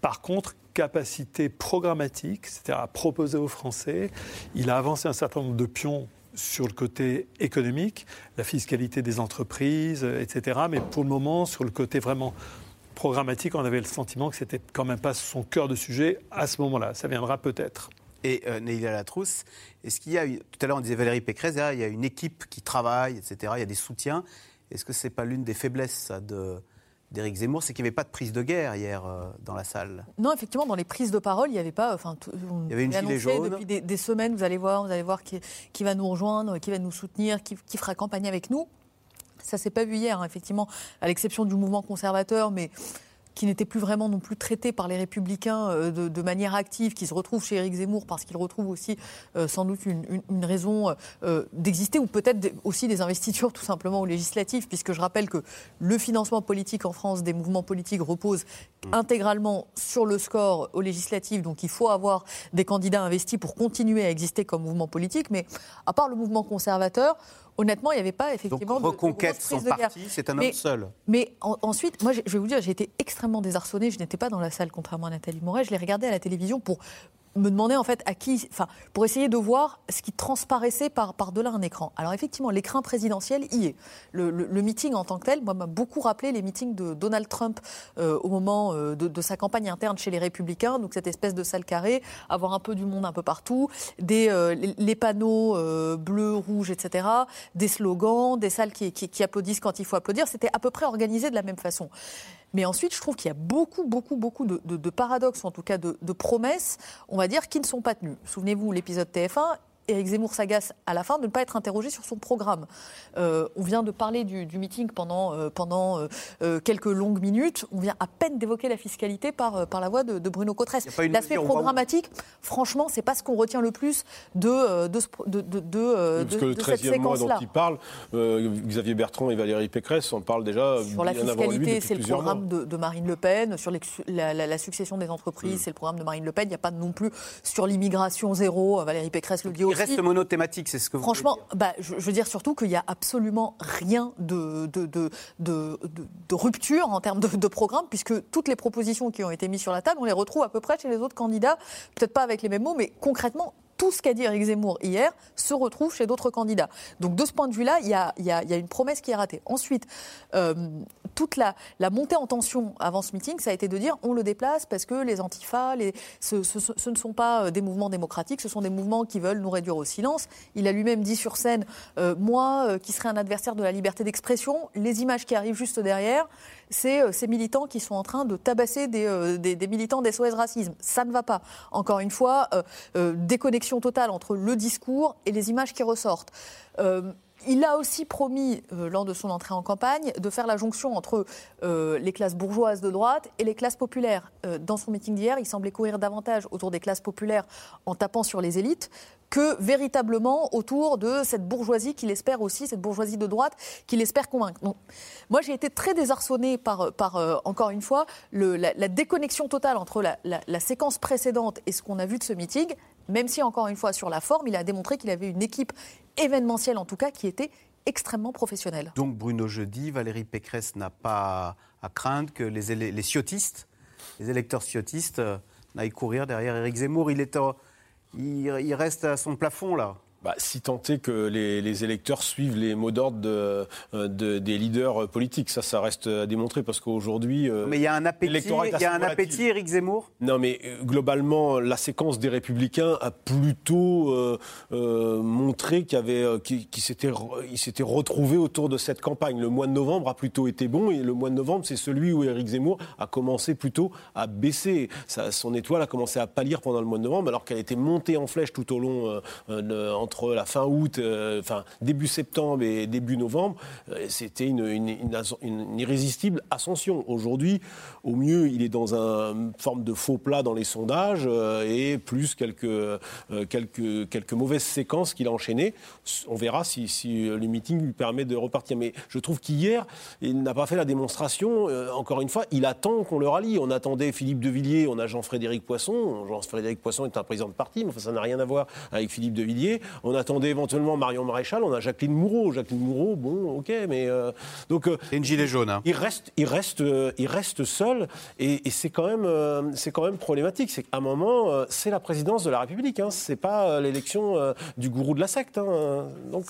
Par contre, capacité programmatique, c'est-à-dire à proposer aux Français, il a avancé un certain nombre de pions sur le côté économique, la fiscalité des entreprises, etc. Mais pour le moment, sur le côté vraiment programmatique, on avait le sentiment que c'était quand même pas son cœur de sujet à ce moment-là. Ça viendra peut-être. Et euh, Neila Latrousse, est-ce qu'il y a, tout à l'heure on disait Valérie Pécresse, il y a une équipe qui travaille, etc., il y a des soutiens. Est-ce que c'est pas l'une des faiblesses de, d'Éric Zemmour C'est qu'il n'y avait pas de prise de guerre hier euh, dans la salle. Non, effectivement, dans les prises de parole, il n'y avait pas. Enfin, tout- Il y avait une gilet jaune. Depuis des, des semaines, vous allez voir, vous allez voir qui, qui va nous rejoindre, qui va nous soutenir, qui, qui fera campagne avec nous. Ça s'est pas vu hier, hein, effectivement, à l'exception du mouvement conservateur, mais qui n'était plus vraiment non plus traité par les républicains euh, de, de manière active, qui se retrouve chez Éric Zemmour parce qu'il retrouve aussi euh, sans doute une, une- une raison euh, d'exister ou peut-être aussi des investitures tout simplement aux législatives, puisque je rappelle que le financement politique en France des mouvements politiques repose intégralement sur le score aux législatives, donc il faut avoir des candidats investis pour continuer à exister comme mouvement politique, mais à part le mouvement conservateur, honnêtement, il n'y avait pas effectivement de- de Reconquête son de guerre. parti, c'est un homme Mais- seul. mais en- ensuite, moi, je vais vous dire, j'ai été extrêmement désarçonnée. Je n'étais pas dans la salle, contrairement à Nathalie Moret. Je l'ai regardé à la télévision pour me demandais en fait à qui, enfin, pour essayer de voir ce qui transparaissait par, par delà un écran. Alors effectivement, l'écran présidentiel y est. Le, meeting en tant que tel, moi, m'a beaucoup rappelé les meetings de Donald Trump euh, au moment euh, de, sa campagne interne chez les Républicains. Donc cette espèce de salle carrée, avoir un peu du monde un peu partout, des euh, les, panneaux bleus, rouges, etc., des slogans, des salles qui, qui applaudissent quand il faut applaudir. C'était à peu près organisé de la même façon. Mais ensuite, je trouve qu'il y a beaucoup, beaucoup, beaucoup de, paradoxes, en tout cas de, de, promesses, on va dire, qui ne sont pas tenues. Souvenez-vous, l'épisode TF1, Éric Zemmour s'agace à la fin de ne pas être interrogé sur son programme. Euh, on vient de parler du, meeting pendant, euh, pendant euh, quelques longues minutes. On vient à peine d'évoquer la fiscalité par, par la voix de, Bruno Cotresse. L'aspect programmatique, franchement, c'est pas ce qu'on retient le plus de, de, de, de, Parce que le 13e mois dont il parle, Xavier Bertrand et Valérie Pécresse en parlent déjà. Sur la fiscalité, c'est le programme de, Marine Le Pen. Sur la, succession des entreprises, mm. c'est le programme de Marine Le Pen. Il n'y a pas non plus sur l'immigration zéro. Valérie Pécresse le dit il reste monothématique, c'est ce que vous Franchement, bah, je, veux dire surtout qu'il n'y a absolument rien de, de, de, de, rupture en termes de, programme, puisque toutes les propositions qui ont été mises sur la table, on les retrouve à peu près chez les autres candidats, peut-être pas avec les mêmes mots, mais concrètement, tout ce qu'a dit Eric Zemmour hier se retrouve chez d'autres candidats. Donc de ce point de vue-là, il y a, une promesse qui est ratée. Ensuite, euh, toute la, montée en tension avant ce meeting, ça a été de dire on le déplace parce que les antifas, ce, ne sont pas euh, des mouvements démocratiques, ce sont des mouvements qui veulent nous réduire au silence. Il a lui-même dit sur scène, euh, moi qui serais un adversaire de la liberté d'expression, les images qui arrivent juste derrière, c'est ces militants qui sont en train de tabasser des, militants des SOS Racisme. Ça ne va pas. Encore une fois, euh, totale entre le discours et les images qui ressortent. Il a aussi promis, lors de son entrée en campagne, de faire la jonction entre les classes bourgeoises de droite et les classes populaires. dans son meeting d'hier, il semblait courir davantage autour des classes populaires en tapant sur les élites que véritablement autour de cette bourgeoisie qu'il espère aussi, cette bourgeoisie de droite qu'il espère convaincre. moi, j'ai été très désarçonnée par, euh, encore une fois, la, déconnexion totale entre la, séquence précédente et ce qu'on a vu de ce meeting, même si, encore une fois, sur la forme, il a démontré qu'il avait une équipe événementielle, en tout cas, qui était extrêmement professionnelle. Donc, Bruno Jeudi, Valérie Pécresse n'a pas à craindre que les, les ciotistes, les électeurs ciotistes, euh, n'aillent courir derrière Éric Zemmour. Il est en il, reste à son plafond là. Bah, si tant est que les, électeurs suivent les mots d'ordre de, des leaders politiques, ça, ça reste à démontrer parce qu'aujourd'hui. Euh, mais il y a un appétit, il y a un appétit, Éric Zemmour? Non, mais euh, globalement, la séquence des Républicains a plutôt euh, montré qu'il qu qu s'était retrouvé autour de cette campagne. Le mois de novembre a plutôt été bon et le mois de novembre, c'est celui où Éric Zemmour a commencé plutôt à baisser. son étoile a commencé à pâlir pendant le mois de novembre, alors qu'elle était montée en flèche tout au long entre entre la fin août, euh, enfin début septembre et début novembre, euh, c'était une, irrésistible ascension. Aujourd'hui, au mieux, il est dans une forme de faux plat dans les sondages euh, et plus quelques, quelques, quelques mauvaises séquences qu'il a enchaînées. On verra si, si, le meeting lui permet de repartir. Mais je trouve qu'hier, il n'a pas fait la démonstration. encore une fois, il attend qu'on le rallie. On attendait Philippe de Villiers, on a Jean-Frédéric Poisson. Jean-Frédéric Poisson est un président de parti, mais ça n'a rien à voir avec Philippe de Villiers. On attendait éventuellement Marion Maréchal, on a Jacqueline Moureau. Jacqueline Moureau, bon, ok, mais euh, donc euh, une gilet jaune. Hein. Il reste, il reste, euh, il reste seul, et, c'est quand même, c'est quand même problématique. C'est qu'à un moment, c'est la présidence de la République, hein, c'est pas l'élection du gourou de la secte. Hein. donc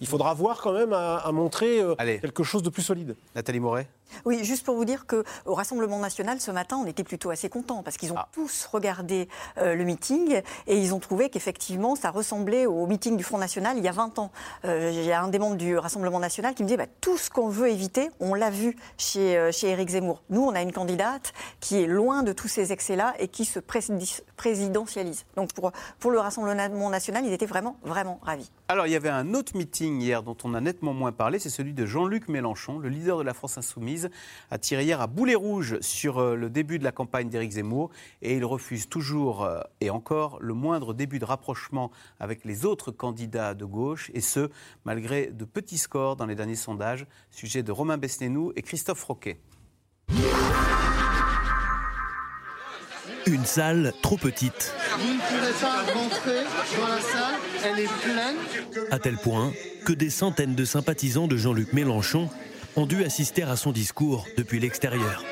il faudra voir quand même à, à montrer quelque chose de plus solide. Nathalie Moret. Oui, juste pour vous dire qu'au Rassemblement national, ce matin, on était plutôt assez contents parce qu'ils ont ah. tous regardé euh, le meeting et ils ont trouvé qu'effectivement, ça ressemblait au meeting du Front National il y a 20 ans. Euh, il y a un des membres du Rassemblement national qui me disait bah, tout ce qu'on veut éviter, on l'a vu chez, euh, chez Éric Zemmour. Nous, on a une candidate qui est loin de tous ces excès-là et qui se présidentialise. Donc pour, pour le Rassemblement national, ils étaient vraiment, vraiment ravis. Alors, il y avait un autre meeting hier dont on a nettement moins parlé, c'est celui de Jean-Luc Mélenchon, le leader de la France Insoumise, a tiré hier à boulet rouge sur euh, le début de la campagne d'Éric Zemmour et il refuse toujours euh, et encore le moindre début de rapprochement avec les autres candidats de gauche, et ce, malgré de petits scores dans les derniers sondages. Sujet de Romain Besnénou et Christophe Roquet. Une salle trop petite. Vous ne pourrez pas rentrer dans la salle, elle est pleine. À tel point que des centaines de sympathisants de Jean-Luc Mélenchon ont dû assister à son discours depuis l'extérieur.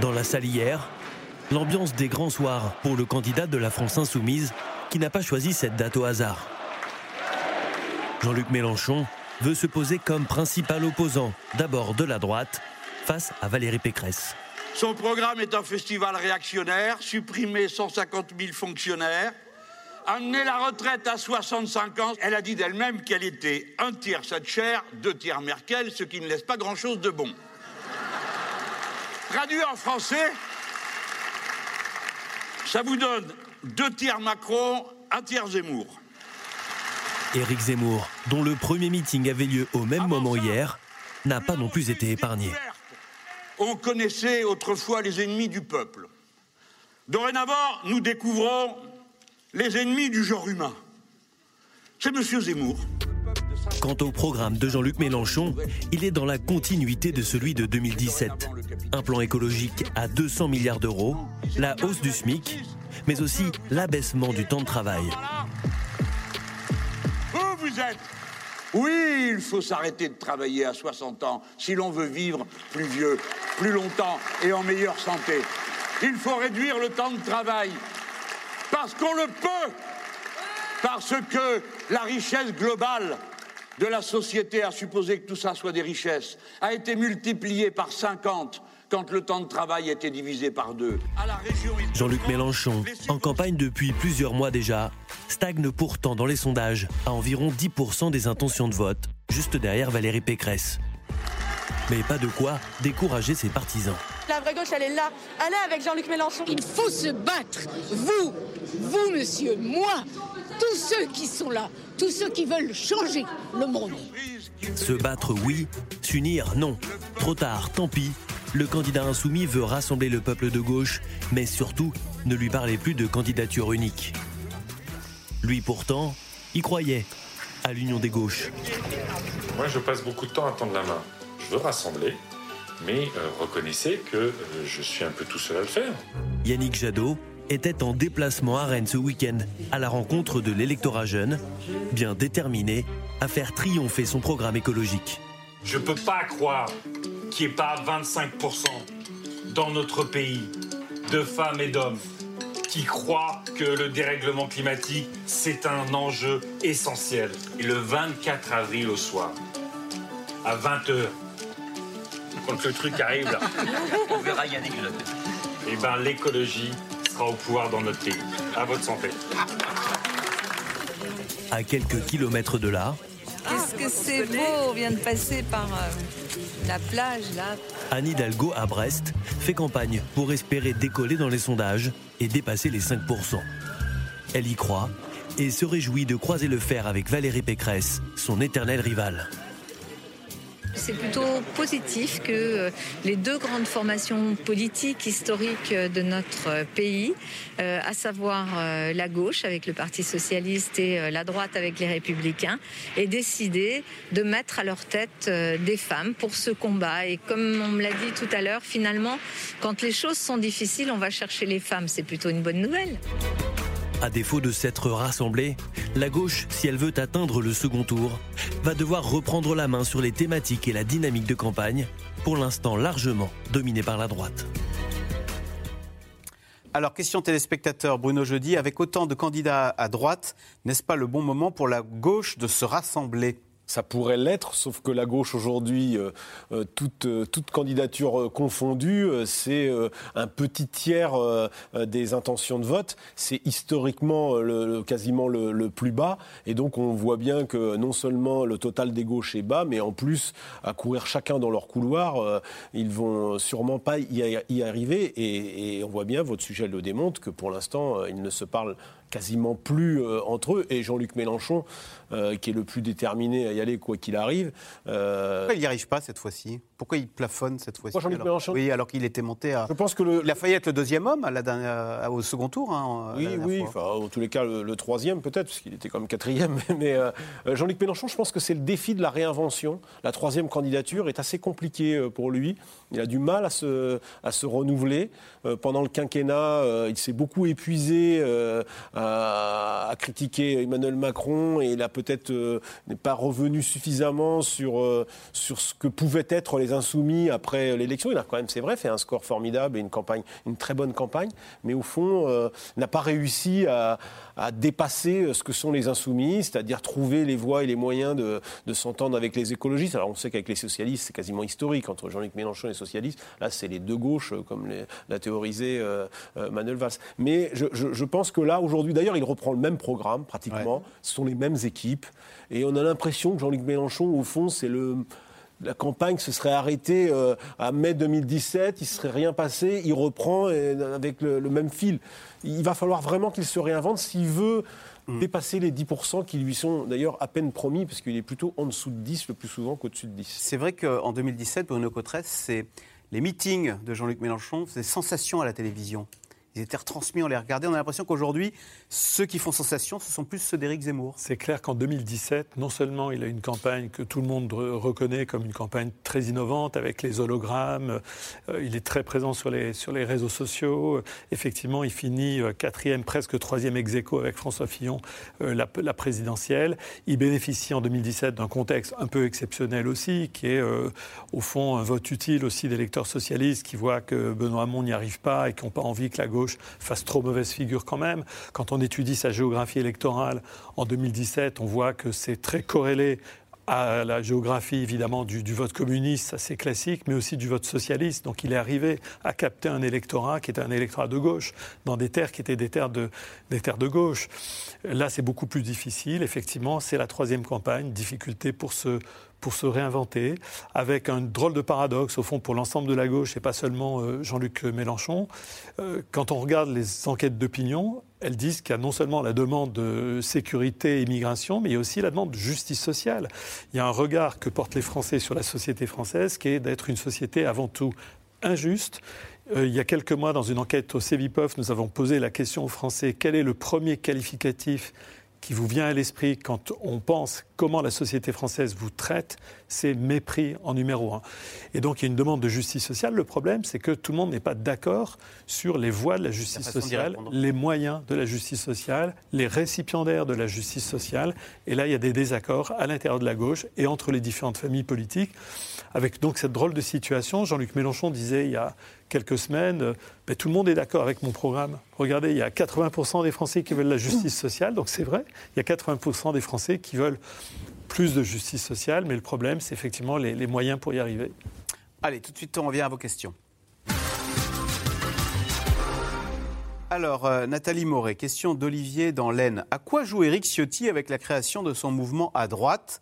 Dans la salle hier, L'ambiance des grands soirs pour le candidat de la France insoumise qui n'a pas choisi cette date au hasard. Jean-Luc Mélenchon veut se poser comme principal opposant, d'abord de la droite, face à Valérie Pécresse. Son programme est un festival réactionnaire, supprimer 150 000 fonctionnaires, amener la retraite à 65 ans. Elle a dit d'elle-même qu'elle était un tiers Thatcher, deux tiers Merkel, ce qui ne laisse pas grand-chose de bon. Traduit en français, ça vous donne deux tiers Macron, un tiers Zemmour. Éric Zemmour, dont le premier meeting avait lieu au même moment hier, n'a pas non plus été épargné. On connaissait autrefois les ennemis du peuple. Dorénavant, nous découvrons les ennemis du genre humain. C'est M. Zemmour. Quant au programme de Jean-Luc Mélenchon, il est dans la continuité de celui de 2017. Un plan écologique à 200 milliards d'euros, la hausse du SMIC, mais aussi l'abaissement du temps de travail. Où vous êtes? Oui, il faut s'arrêter de travailler à 60 ans si l'on veut vivre plus vieux, plus longtemps et en meilleure santé. Il faut réduire le temps de travail parce qu'on le peut, parce que la richesse globale de la société, à supposer que tout ça soit des richesses, a été multipliée par 50 quand le temps de travail était divisé par deux. Jean-Luc Mélenchon, en campagne depuis plusieurs mois déjà, stagne pourtant dans les sondages à environ 10% des intentions de vote, juste derrière Valérie Pécresse. Mais pas de quoi décourager ses partisans. La vraie gauche, elle est là. Elle est avec Jean-Luc Mélenchon. Il faut se battre. Vous, vous, monsieur, moi, tous ceux qui sont là, tous ceux qui veulent changer le monde. Se battre, oui. S'unir, non. Trop tard, tant pis. Le candidat insoumis veut rassembler le peuple de gauche, mais surtout, ne lui parlez plus de candidature unique. Lui, pourtant, y croyait à l'union des gauches. Moi, je passe beaucoup de temps à tendre la main. Je veux rassembler, mais euh, reconnaissez que euh, je suis un peu tout seul à le faire. Yannick Jadot était en déplacement à Rennes ce week-end à la rencontre de l'électorat jeune, bien déterminé à faire triompher son programme écologique. Je peux pas croire qu'il n'y ait pas 25% dans notre pays de femmes et d'hommes qui croient que le dérèglement climatique, c'est un enjeu essentiel. Et le 24 avril au soir, à 20h, quand le truc arrive là, On verra Yannick eh ben, l'écologie sera au pouvoir dans notre pays. À votre santé. À quelques kilomètres de là, Qu'est-ce que c'est beau, on vient de passer par euh, la plage là. Anne Hidalgo à Brest fait campagne pour espérer décoller dans les sondages et dépasser les 5%. Elle y croit et se réjouit de croiser le fer avec Valérie Pécresse, son éternelle rivale. C'est plutôt positif que euh, les deux grandes formations politiques historiques euh, de notre pays, euh, à savoir la gauche avec le Parti socialiste et la droite avec les républicains, aient décidé de mettre à leur tête des femmes pour ce combat. Et comme on me l'a dit tout à l'heure, finalement, quand les choses sont difficiles, on va chercher les femmes. C'est plutôt une bonne nouvelle. À défaut de s'être rassemblée, la gauche, si elle veut atteindre le second tour, va devoir reprendre la main sur les thématiques et la dynamique de campagne, pour l'instant largement dominée par la droite. Alors, question téléspectateur, Bruno Jeudi, avec autant de candidats à droite, n'est-ce pas le bon moment pour la gauche de se rassembler? Ça pourrait l'être, sauf que la gauche aujourd'hui, euh, euh, toute, euh, toute candidature confondue, c'est un petit tiers des intentions de vote. C'est historiquement le, quasiment le, plus bas. Et donc on voit bien que non seulement le total des gauches est bas, mais en plus, à courir chacun dans leur couloir, ils vont sûrement pas y, arriver. Et, et on voit bien, votre sujet le démontre, que pour l'instant, ils ne se parlent quasiment plus entre eux. Et Jean-Luc Mélenchon, euh, qui est le plus déterminé à y aller quoi qu'il arrive. euh, Pourquoi il n'y arrive pas cette fois-ci? Pourquoi il plafonne cette fois-ci? Alors Mélenchon Oui, alors qu'il était monté à. Je pense que le... Il a failli être le deuxième homme à la dernière- au second tour. hein, Oui, oui, enfin, en tous les cas, le, le troisième peut-être, parce qu'il était quand même quatrième. Mais euh, Jean-Luc Mélenchon, je pense que c'est le défi de la réinvention. La troisième candidature est assez compliquée pour lui. Il a du mal à se, à se renouveler. Pendant le quinquennat, il s'est beaucoup épuisé à, a critiqué Emmanuel Macron et il a peut-être euh, n'est pas revenu suffisamment sur, euh, sur ce que pouvaient être les insoumis après l'élection. Il a quand même, c'est vrai, fait un score formidable et une campagne, une très bonne campagne, mais au fond, euh, n'a pas réussi à, à dépasser ce que sont les insoumis, c'est-à-dire trouver les voies et les moyens de, de s'entendre avec les écologistes. Alors on sait qu'avec les socialistes, c'est quasiment historique entre Jean-Luc Mélenchon et les socialistes. Là, c'est les deux gauches, comme les- l'a théorisé Manuel Valls. Mais je, je- je pense que là, aujourd'hui, d'ailleurs, il reprend le même programme, pratiquement. Ce sont les mêmes équipes. Et on a l'impression que Jean-Luc Mélenchon, au fond, c'est le la campagne se serait arrêtée euh, à mai 2017, il ne serait rien passé, il reprend euh, avec le, le même fil. Il va falloir vraiment qu'il se réinvente s'il veut dépasser les 10% qui lui sont d'ailleurs à peine promis, parce qu'il est plutôt en dessous de 10 le plus souvent qu'au-dessus de 10. C'est vrai qu'en 2017, Bruno Cotresse, c'est les meetings de Jean-Luc Mélenchon, c'est sensation à la télévision. Ils étaient retransmis, on les regardait. On a l'impression qu'aujourd'hui, ceux qui font sensation, ce sont plus ceux d'Éric Zemmour. C'est clair qu'en 2017, non seulement il a une campagne que tout le monde re- reconnaît comme une campagne très innovante avec les hologrammes, euh, il est très présent sur les, sur les réseaux sociaux. Euh, effectivement, il finit euh, quatrième, presque troisième ex aequo avec François Fillon, la, présidentielle. Il bénéficie en 2017 d'un contexte un peu exceptionnel aussi, qui est au fond un vote utile aussi d'électeurs socialistes qui voient que Benoît Hamon n'y arrive pas et qui n'ont pas envie que la gauche fasse trop mauvaise figure quand même. Quand on étudie sa géographie électorale en 2017, on voit que c'est très corrélé à la géographie évidemment du, vote communiste, c'est classique, mais aussi du vote socialiste. Donc il est arrivé à capter un électorat qui était un électorat de gauche, dans des terres qui étaient des terres de, des terres de gauche. Là c'est beaucoup plus difficile, effectivement, c'est la troisième campagne, difficulté pour se, pour se réinventer, avec un drôle de paradoxe au fond pour l'ensemble de la gauche et pas seulement euh, Jean-Luc Mélenchon. Euh, quand on regarde les enquêtes d'opinion, elles disent qu'il y a non seulement la demande de sécurité et immigration, mais il y a aussi la demande de justice sociale. Il y a un regard que portent les Français sur la société française qui est d'être une société avant tout injuste. Euh, il y a quelques mois, dans une enquête au CEVIPOF, nous avons posé la question aux Français quel est le premier qualificatif qui vous vient à l'esprit quand on pense comment la société française vous traite, c'est mépris en numéro un. Et donc il y a une demande de justice sociale. Le problème, c'est que tout le monde n'est pas d'accord sur les voies de la justice sociale, les moyens de la justice sociale, les récipiendaires de la justice sociale. Et là, il y a des désaccords à l'intérieur de la gauche et entre les différentes familles politiques. Avec donc cette drôle de situation, Jean-Luc Mélenchon disait il y a quelques semaines, euh, Ben, tout le monde est d'accord avec mon programme. Regardez, il y a 80% des Français qui veulent la justice sociale, donc c'est vrai, il y a 80% des Français qui veulent plus de justice sociale, mais le problème, c'est effectivement les, moyens pour y arriver. Allez, tout de suite, on revient à vos questions. Alors, euh, Nathalie Moret, question d'Olivier dans l'Aisne. À quoi joue Éric Ciotti avec la création de son mouvement à droite?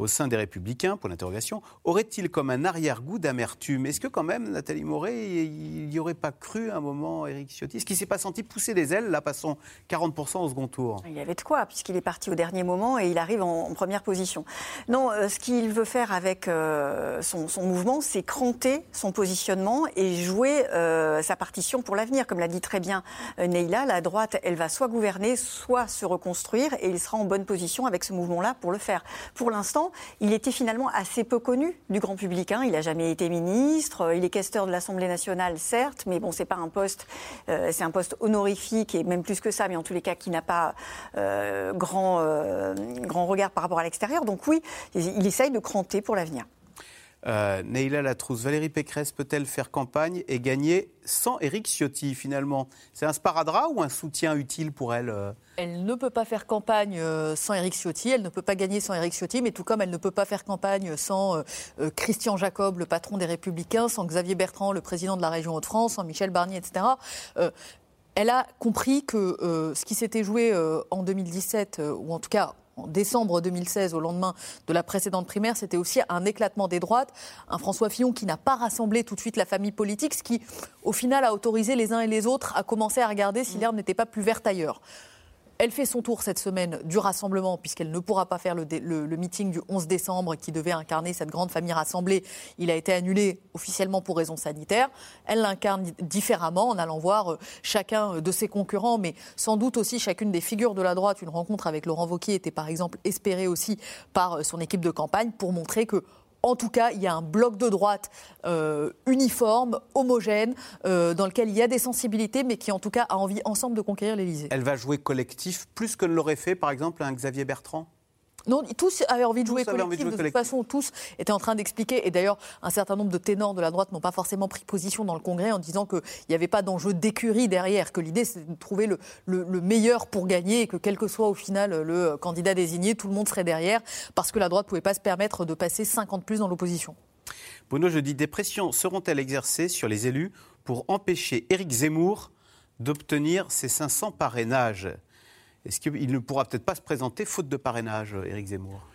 Au sein des Républicains Pour l'interrogation. Aurait-il comme un arrière-goût d'amertume? Est-ce que quand même, Nathalie Moret, il n'y aurait pas cru à un moment Éric Ciotti? Est-ce qu'il s'est pas senti pousser des ailes, là, passons 40% au second tour Il y avait de quoi, puisqu'il est parti au dernier moment et il arrive en, première position. Non, euh, ce qu'il veut faire avec euh, son, mouvement, c'est cranter son positionnement et jouer euh, sa partition pour l'avenir. Comme l'a dit très bien Neila, la droite, elle va soit gouverner, soit se reconstruire et il sera en bonne position avec ce mouvement-là pour le faire. Pour l'instant, il était finalement assez peu connu du grand public. hein. Il n'a jamais été ministre, il est questeur de l'Assemblée nationale, certes, mais bon, c'est pas un poste, euh, c'est un poste honorifique et même plus que ça, mais en tous les cas qui n'a pas euh, grand, euh, grand regard par rapport à l'extérieur. Donc oui, il essaye de cranter pour l'avenir. Euh, Neila Latrousse, Valérie Pécresse peut-elle faire campagne et gagner sans Éric Ciotti finalement? C'est un sparadrap ou un soutien utile pour elle euh? Elle ne peut pas faire campagne euh, sans Éric Ciotti, elle ne peut pas gagner sans Éric Ciotti, mais tout comme elle ne peut pas faire campagne sans euh, Christian Jacob, le patron des Républicains, sans Xavier Bertrand, le président de la région Hauts-de-France, sans Michel Barnier, etc. Elle a compris que ce qui s'était joué en 2017, euh, ou en tout cas en décembre 2016, au lendemain de la précédente primaire, c'était aussi un éclatement des droites. Un François Fillon qui n'a pas rassemblé tout de suite la famille politique, ce qui, au final, a autorisé les uns et les autres à commencer à regarder si l'herbe n'était pas plus verte ailleurs. Elle fait son tour cette semaine du rassemblement, puisqu'elle ne pourra pas faire le, le- meeting du 11 décembre qui devait incarner cette grande famille rassemblée. Il a été annulé officiellement pour raisons sanitaires. Elle l'incarne di- différemment en allant voir euh, chacun euh, de ses concurrents, mais sans doute aussi chacune des figures de la droite. Une rencontre avec Laurent Wauquiez était par exemple espérée aussi par euh, son équipe de campagne pour montrer que en tout cas, il y a un bloc de droite euh, uniforme, homogène, euh, dans lequel il y a des sensibilités, mais qui en tout cas a envie ensemble de conquérir l'Élysée. Elle va jouer collectif plus que ne l'aurait fait, par exemple, un Xavier Bertrand? Non, tous avaient envie de jouer Tous collectif. envie de de jouer toute façon, tous étaient en train d'expliquer. Et d'ailleurs, un certain nombre de ténors de la droite n'ont pas forcément pris position dans le Congrès en disant qu'il n'y avait pas d'enjeu d'écurie derrière, que l'idée c'était de trouver le, le- le meilleur pour gagner et que quel que soit au final le candidat désigné, tout le monde serait derrière parce que la droite ne pouvait pas se permettre de passer 50 plus dans l'opposition. Bruno, je dis, des pressions seront-elles exercées sur les élus pour empêcher Éric Zemmour d'obtenir ses 500 parrainages? Est-ce qu'il ne pourra peut-être pas se présenter faute de parrainage, Éric Zemmour?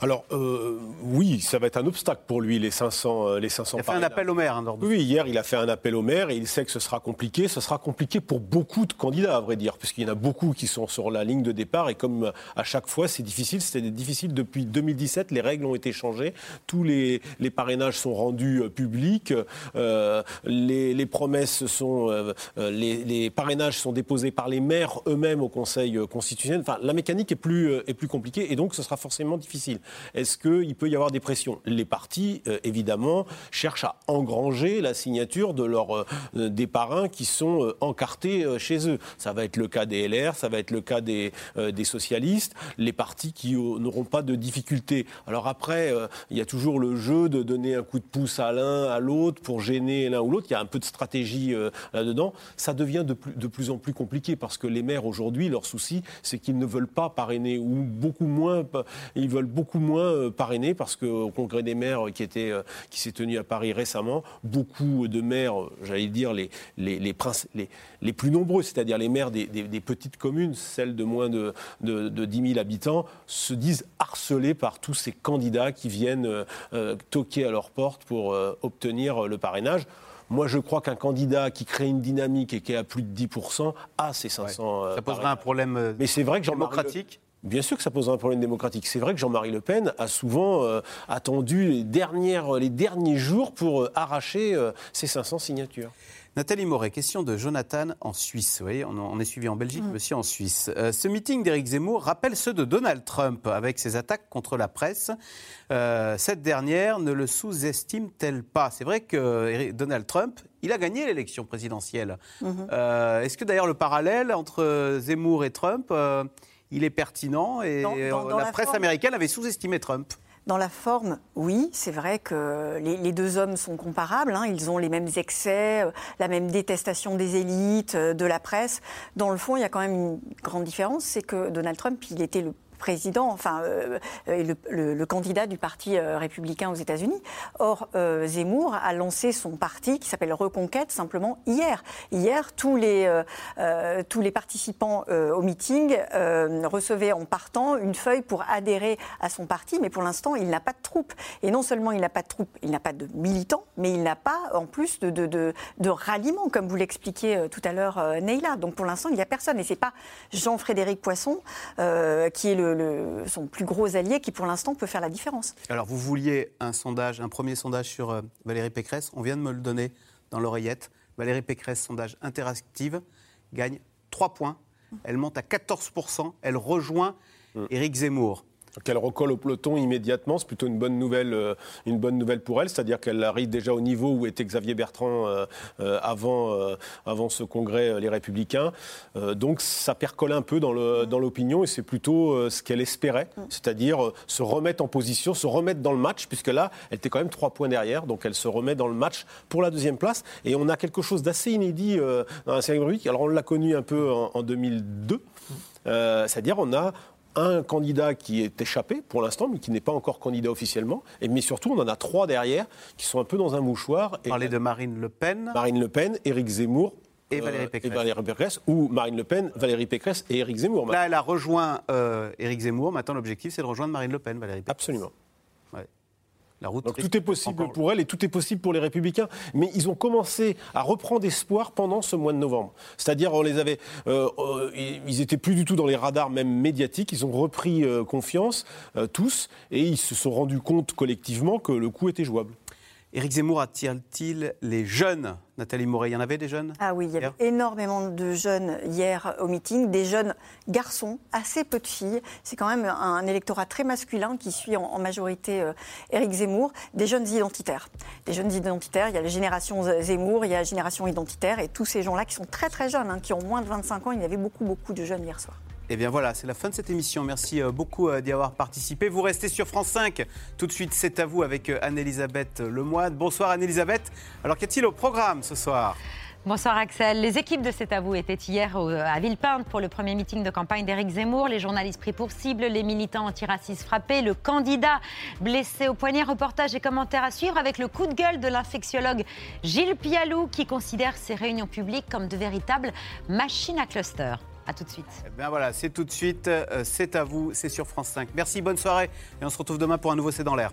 Alors, euh, oui, ça va être un obstacle pour lui, les 500, euh, les 500 Il a fait un appel au maire, hein. Oui, hier, il a fait un appel au maire et il sait que ce sera compliqué. Ce sera compliqué pour beaucoup de candidats, à vrai dire, puisqu'il y en a beaucoup qui sont sur la ligne de départ. Et comme euh, à chaque fois, c'est difficile. C'était difficile depuis 2017. Les règles ont été changées. Tous les, les parrainages sont rendus euh, publics. Euh, les, les promesses sont. les, les parrainages sont déposés par les maires eux-mêmes au Conseil constitutionnel. Enfin, la mécanique est plus, est plus compliquée et donc ce sera forcément difficile. Est-ce qu'il peut y avoir des pressions? Les partis, euh, évidemment, cherchent à engranger la signature de euh, des parrains qui sont euh, encartés chez eux. Ça va être le cas des LR, ça va être le cas des, des socialistes, les partis qui n'auront pas de difficultés. Alors après, il y a toujours le jeu de donner un coup de pouce à l'un, à l'autre, pour gêner l'un ou l'autre. Il y a un peu de stratégie là-dedans. Ça devient de plus, de plus en plus compliqué parce que les maires aujourd'hui, leur souci, c'est qu'ils ne veulent pas parrainer ou beaucoup moins, ils veulent beaucoup moins euh, parrainer parce qu'au congrès des maires qui, était, euh, qui s'est tenu à Paris récemment, beaucoup de maires, euh, j'allais dire les, les, les, princes- les, les plus nombreux, c'est-à-dire les maires des, des- des petites communes, celles de moins de, de, de 10 000 habitants, se disent harcelés par tous ces candidats qui viennent euh, toquer à leur porte pour euh, obtenir le parrainage. Moi, je crois qu'un candidat qui crée une dynamique et qui est à plus de 10% a ses 500 euh, Ça poserait un problème Mais c'est vrai que démocratique Bien sûr que ça poserait un problème démocratique. C'est vrai que Jean-Marie Le Pen a souvent euh, attendu les, dernières, les derniers jours pour euh, arracher euh, ses 500 signatures. Nathalie Moret, question de Jonathan en Suisse. Vous voyez, on, on est suivi en Belgique, mais aussi en Suisse. Euh, ce meeting d'Éric Zemmour rappelle ceux de Donald Trump avec ses attaques contre la presse. Euh, cette dernière ne le sous-estime-t-elle pas? C'est vrai que Eric- Donald Trump, il a gagné l'élection présidentielle. Mhm. Euh, Est-ce que d'ailleurs le parallèle entre Zemmour et Trump, euh, il est pertinent et Dans- dans- dans la, la presse forme. américaine avait sous-estimé Trump Dans la forme, oui, c'est vrai que les, les deux hommes sont comparables. hein. Ils ont les mêmes excès, euh, la même détestation des élites, euh, de la presse. Dans le fond, il y a quand même une grande différence, c'est que Donald Trump, il était le président, enfin euh, le, candidat du parti euh, républicain aux États-Unis. Or, euh, Zemmour a lancé son parti qui s'appelle Reconquête simplement hier. Hier, tous les tous les participants au meeting recevaient en partant une feuille pour adhérer à son parti, mais pour l'instant, il n'a pas de troupes. Et non seulement il n'a pas de troupes, il n'a pas de militants, mais il n'a pas en plus de, de, de, ralliement, comme vous l'expliquiez tout à l'heure, Neila. Donc pour l'instant, il n'y a personne. Et c'est pas Jean-Frédéric Poisson qui est le, le- son plus gros allié qui pour l'instant peut faire la différence. Alors, vous vouliez un sondage, un premier sondage sur euh, Valérie Pécresse. On vient de me le donner dans l'oreillette. Valérie Pécresse, sondage interactive, gagne 3 points. Elle monte à 14%. Elle rejoint Éric Zemmour. Qu'elle recolle au peloton immédiatement, c'est plutôt une bonne nouvelle, euh, une bonne nouvelle pour elle, c'est-à-dire qu'elle arrive déjà au niveau où était Xavier Bertrand euh, euh, avant, avant ce congrès Les Républicains. Donc ça percole un peu dans l'opinion et c'est plutôt ce qu'elle espérait, c'est-à-dire euh, se remettre en position, se remettre dans le match, puisque là, elle était quand même trois points derrière, donc elle se remet dans le match pour la deuxième place. Et on a quelque chose d'assez inédit dans la série. Alors on l'a connu un peu en, en 2002, euh, c'est-à-dire on a un candidat qui est échappé pour l'instant, mais qui n'est pas encore candidat officiellement. Et, mais surtout, on en a trois derrière qui sont un peu dans un mouchoir. Et Parler de Marine Le Pen. Marine Le Pen, Éric Zemmour. Et euh, Valérie Pécresse. Valérie Pécresse, ou Marine Le Pen, Valérie Pécresse et Éric Zemmour. Là, elle a rejoint euh, Éric Zemmour. Maintenant, l'objectif, c'est de rejoindre Marine Le Pen, Valérie Pécresse. Absolument. Ouais. La route Donc tout est possible pour elle et tout est possible pour les Républicains. Mais ils ont commencé à reprendre espoir pendant ce mois de novembre. C'est-à-dire, on les avait, euh, euh, ils étaient plus du tout dans les radars même médiatiques. Ils ont repris euh, confiance tous et ils se sont rendus compte collectivement que le coup était jouable. Éric Zemmour attire-t-il les jeunes? Nathalie Moret, il y en avait des jeunes? Ah oui, il y avait énormément de jeunes hier au meeting, des jeunes garçons, assez peu de filles. C'est quand même un électorat très masculin qui suit en, majorité euh, Éric Zemmour, des jeunes identitaires. Des jeunes identitaires, il y a la génération Zemmour, il y a la génération identitaire, et tous ces gens-là qui sont très très jeunes, hein, qui ont moins de 25 ans, il y avait beaucoup beaucoup de jeunes hier soir. Eh bien voilà, c'est la fin de cette émission. Merci euh, beaucoup euh, d'y avoir participé. Vous restez sur France 5. Tout de suite, c'est à vous avec euh, Anne-Elisabeth Lemoine. Bonsoir Anne-Elisabeth. Alors qu'y a-t-il au programme ce soir? Bonsoir Axel. Les équipes de C'est à vous étaient hier à Villepinte pour le premier meeting de campagne d'Éric Zemmour. Les journalistes pris pour cible, les militants antiracistes frappés, le candidat blessé au poignet. Reportage et commentaires à suivre avec le coup de gueule de l'infectiologue Gilles Pialou qui considère ces réunions publiques comme de véritables machines à cluster. A tout de suite. Eh voilà, c'est tout de suite. Euh, c'est à vous, c'est sur France 5. Merci, bonne soirée. Et on se retrouve demain pour un nouveau C'est dans l'air.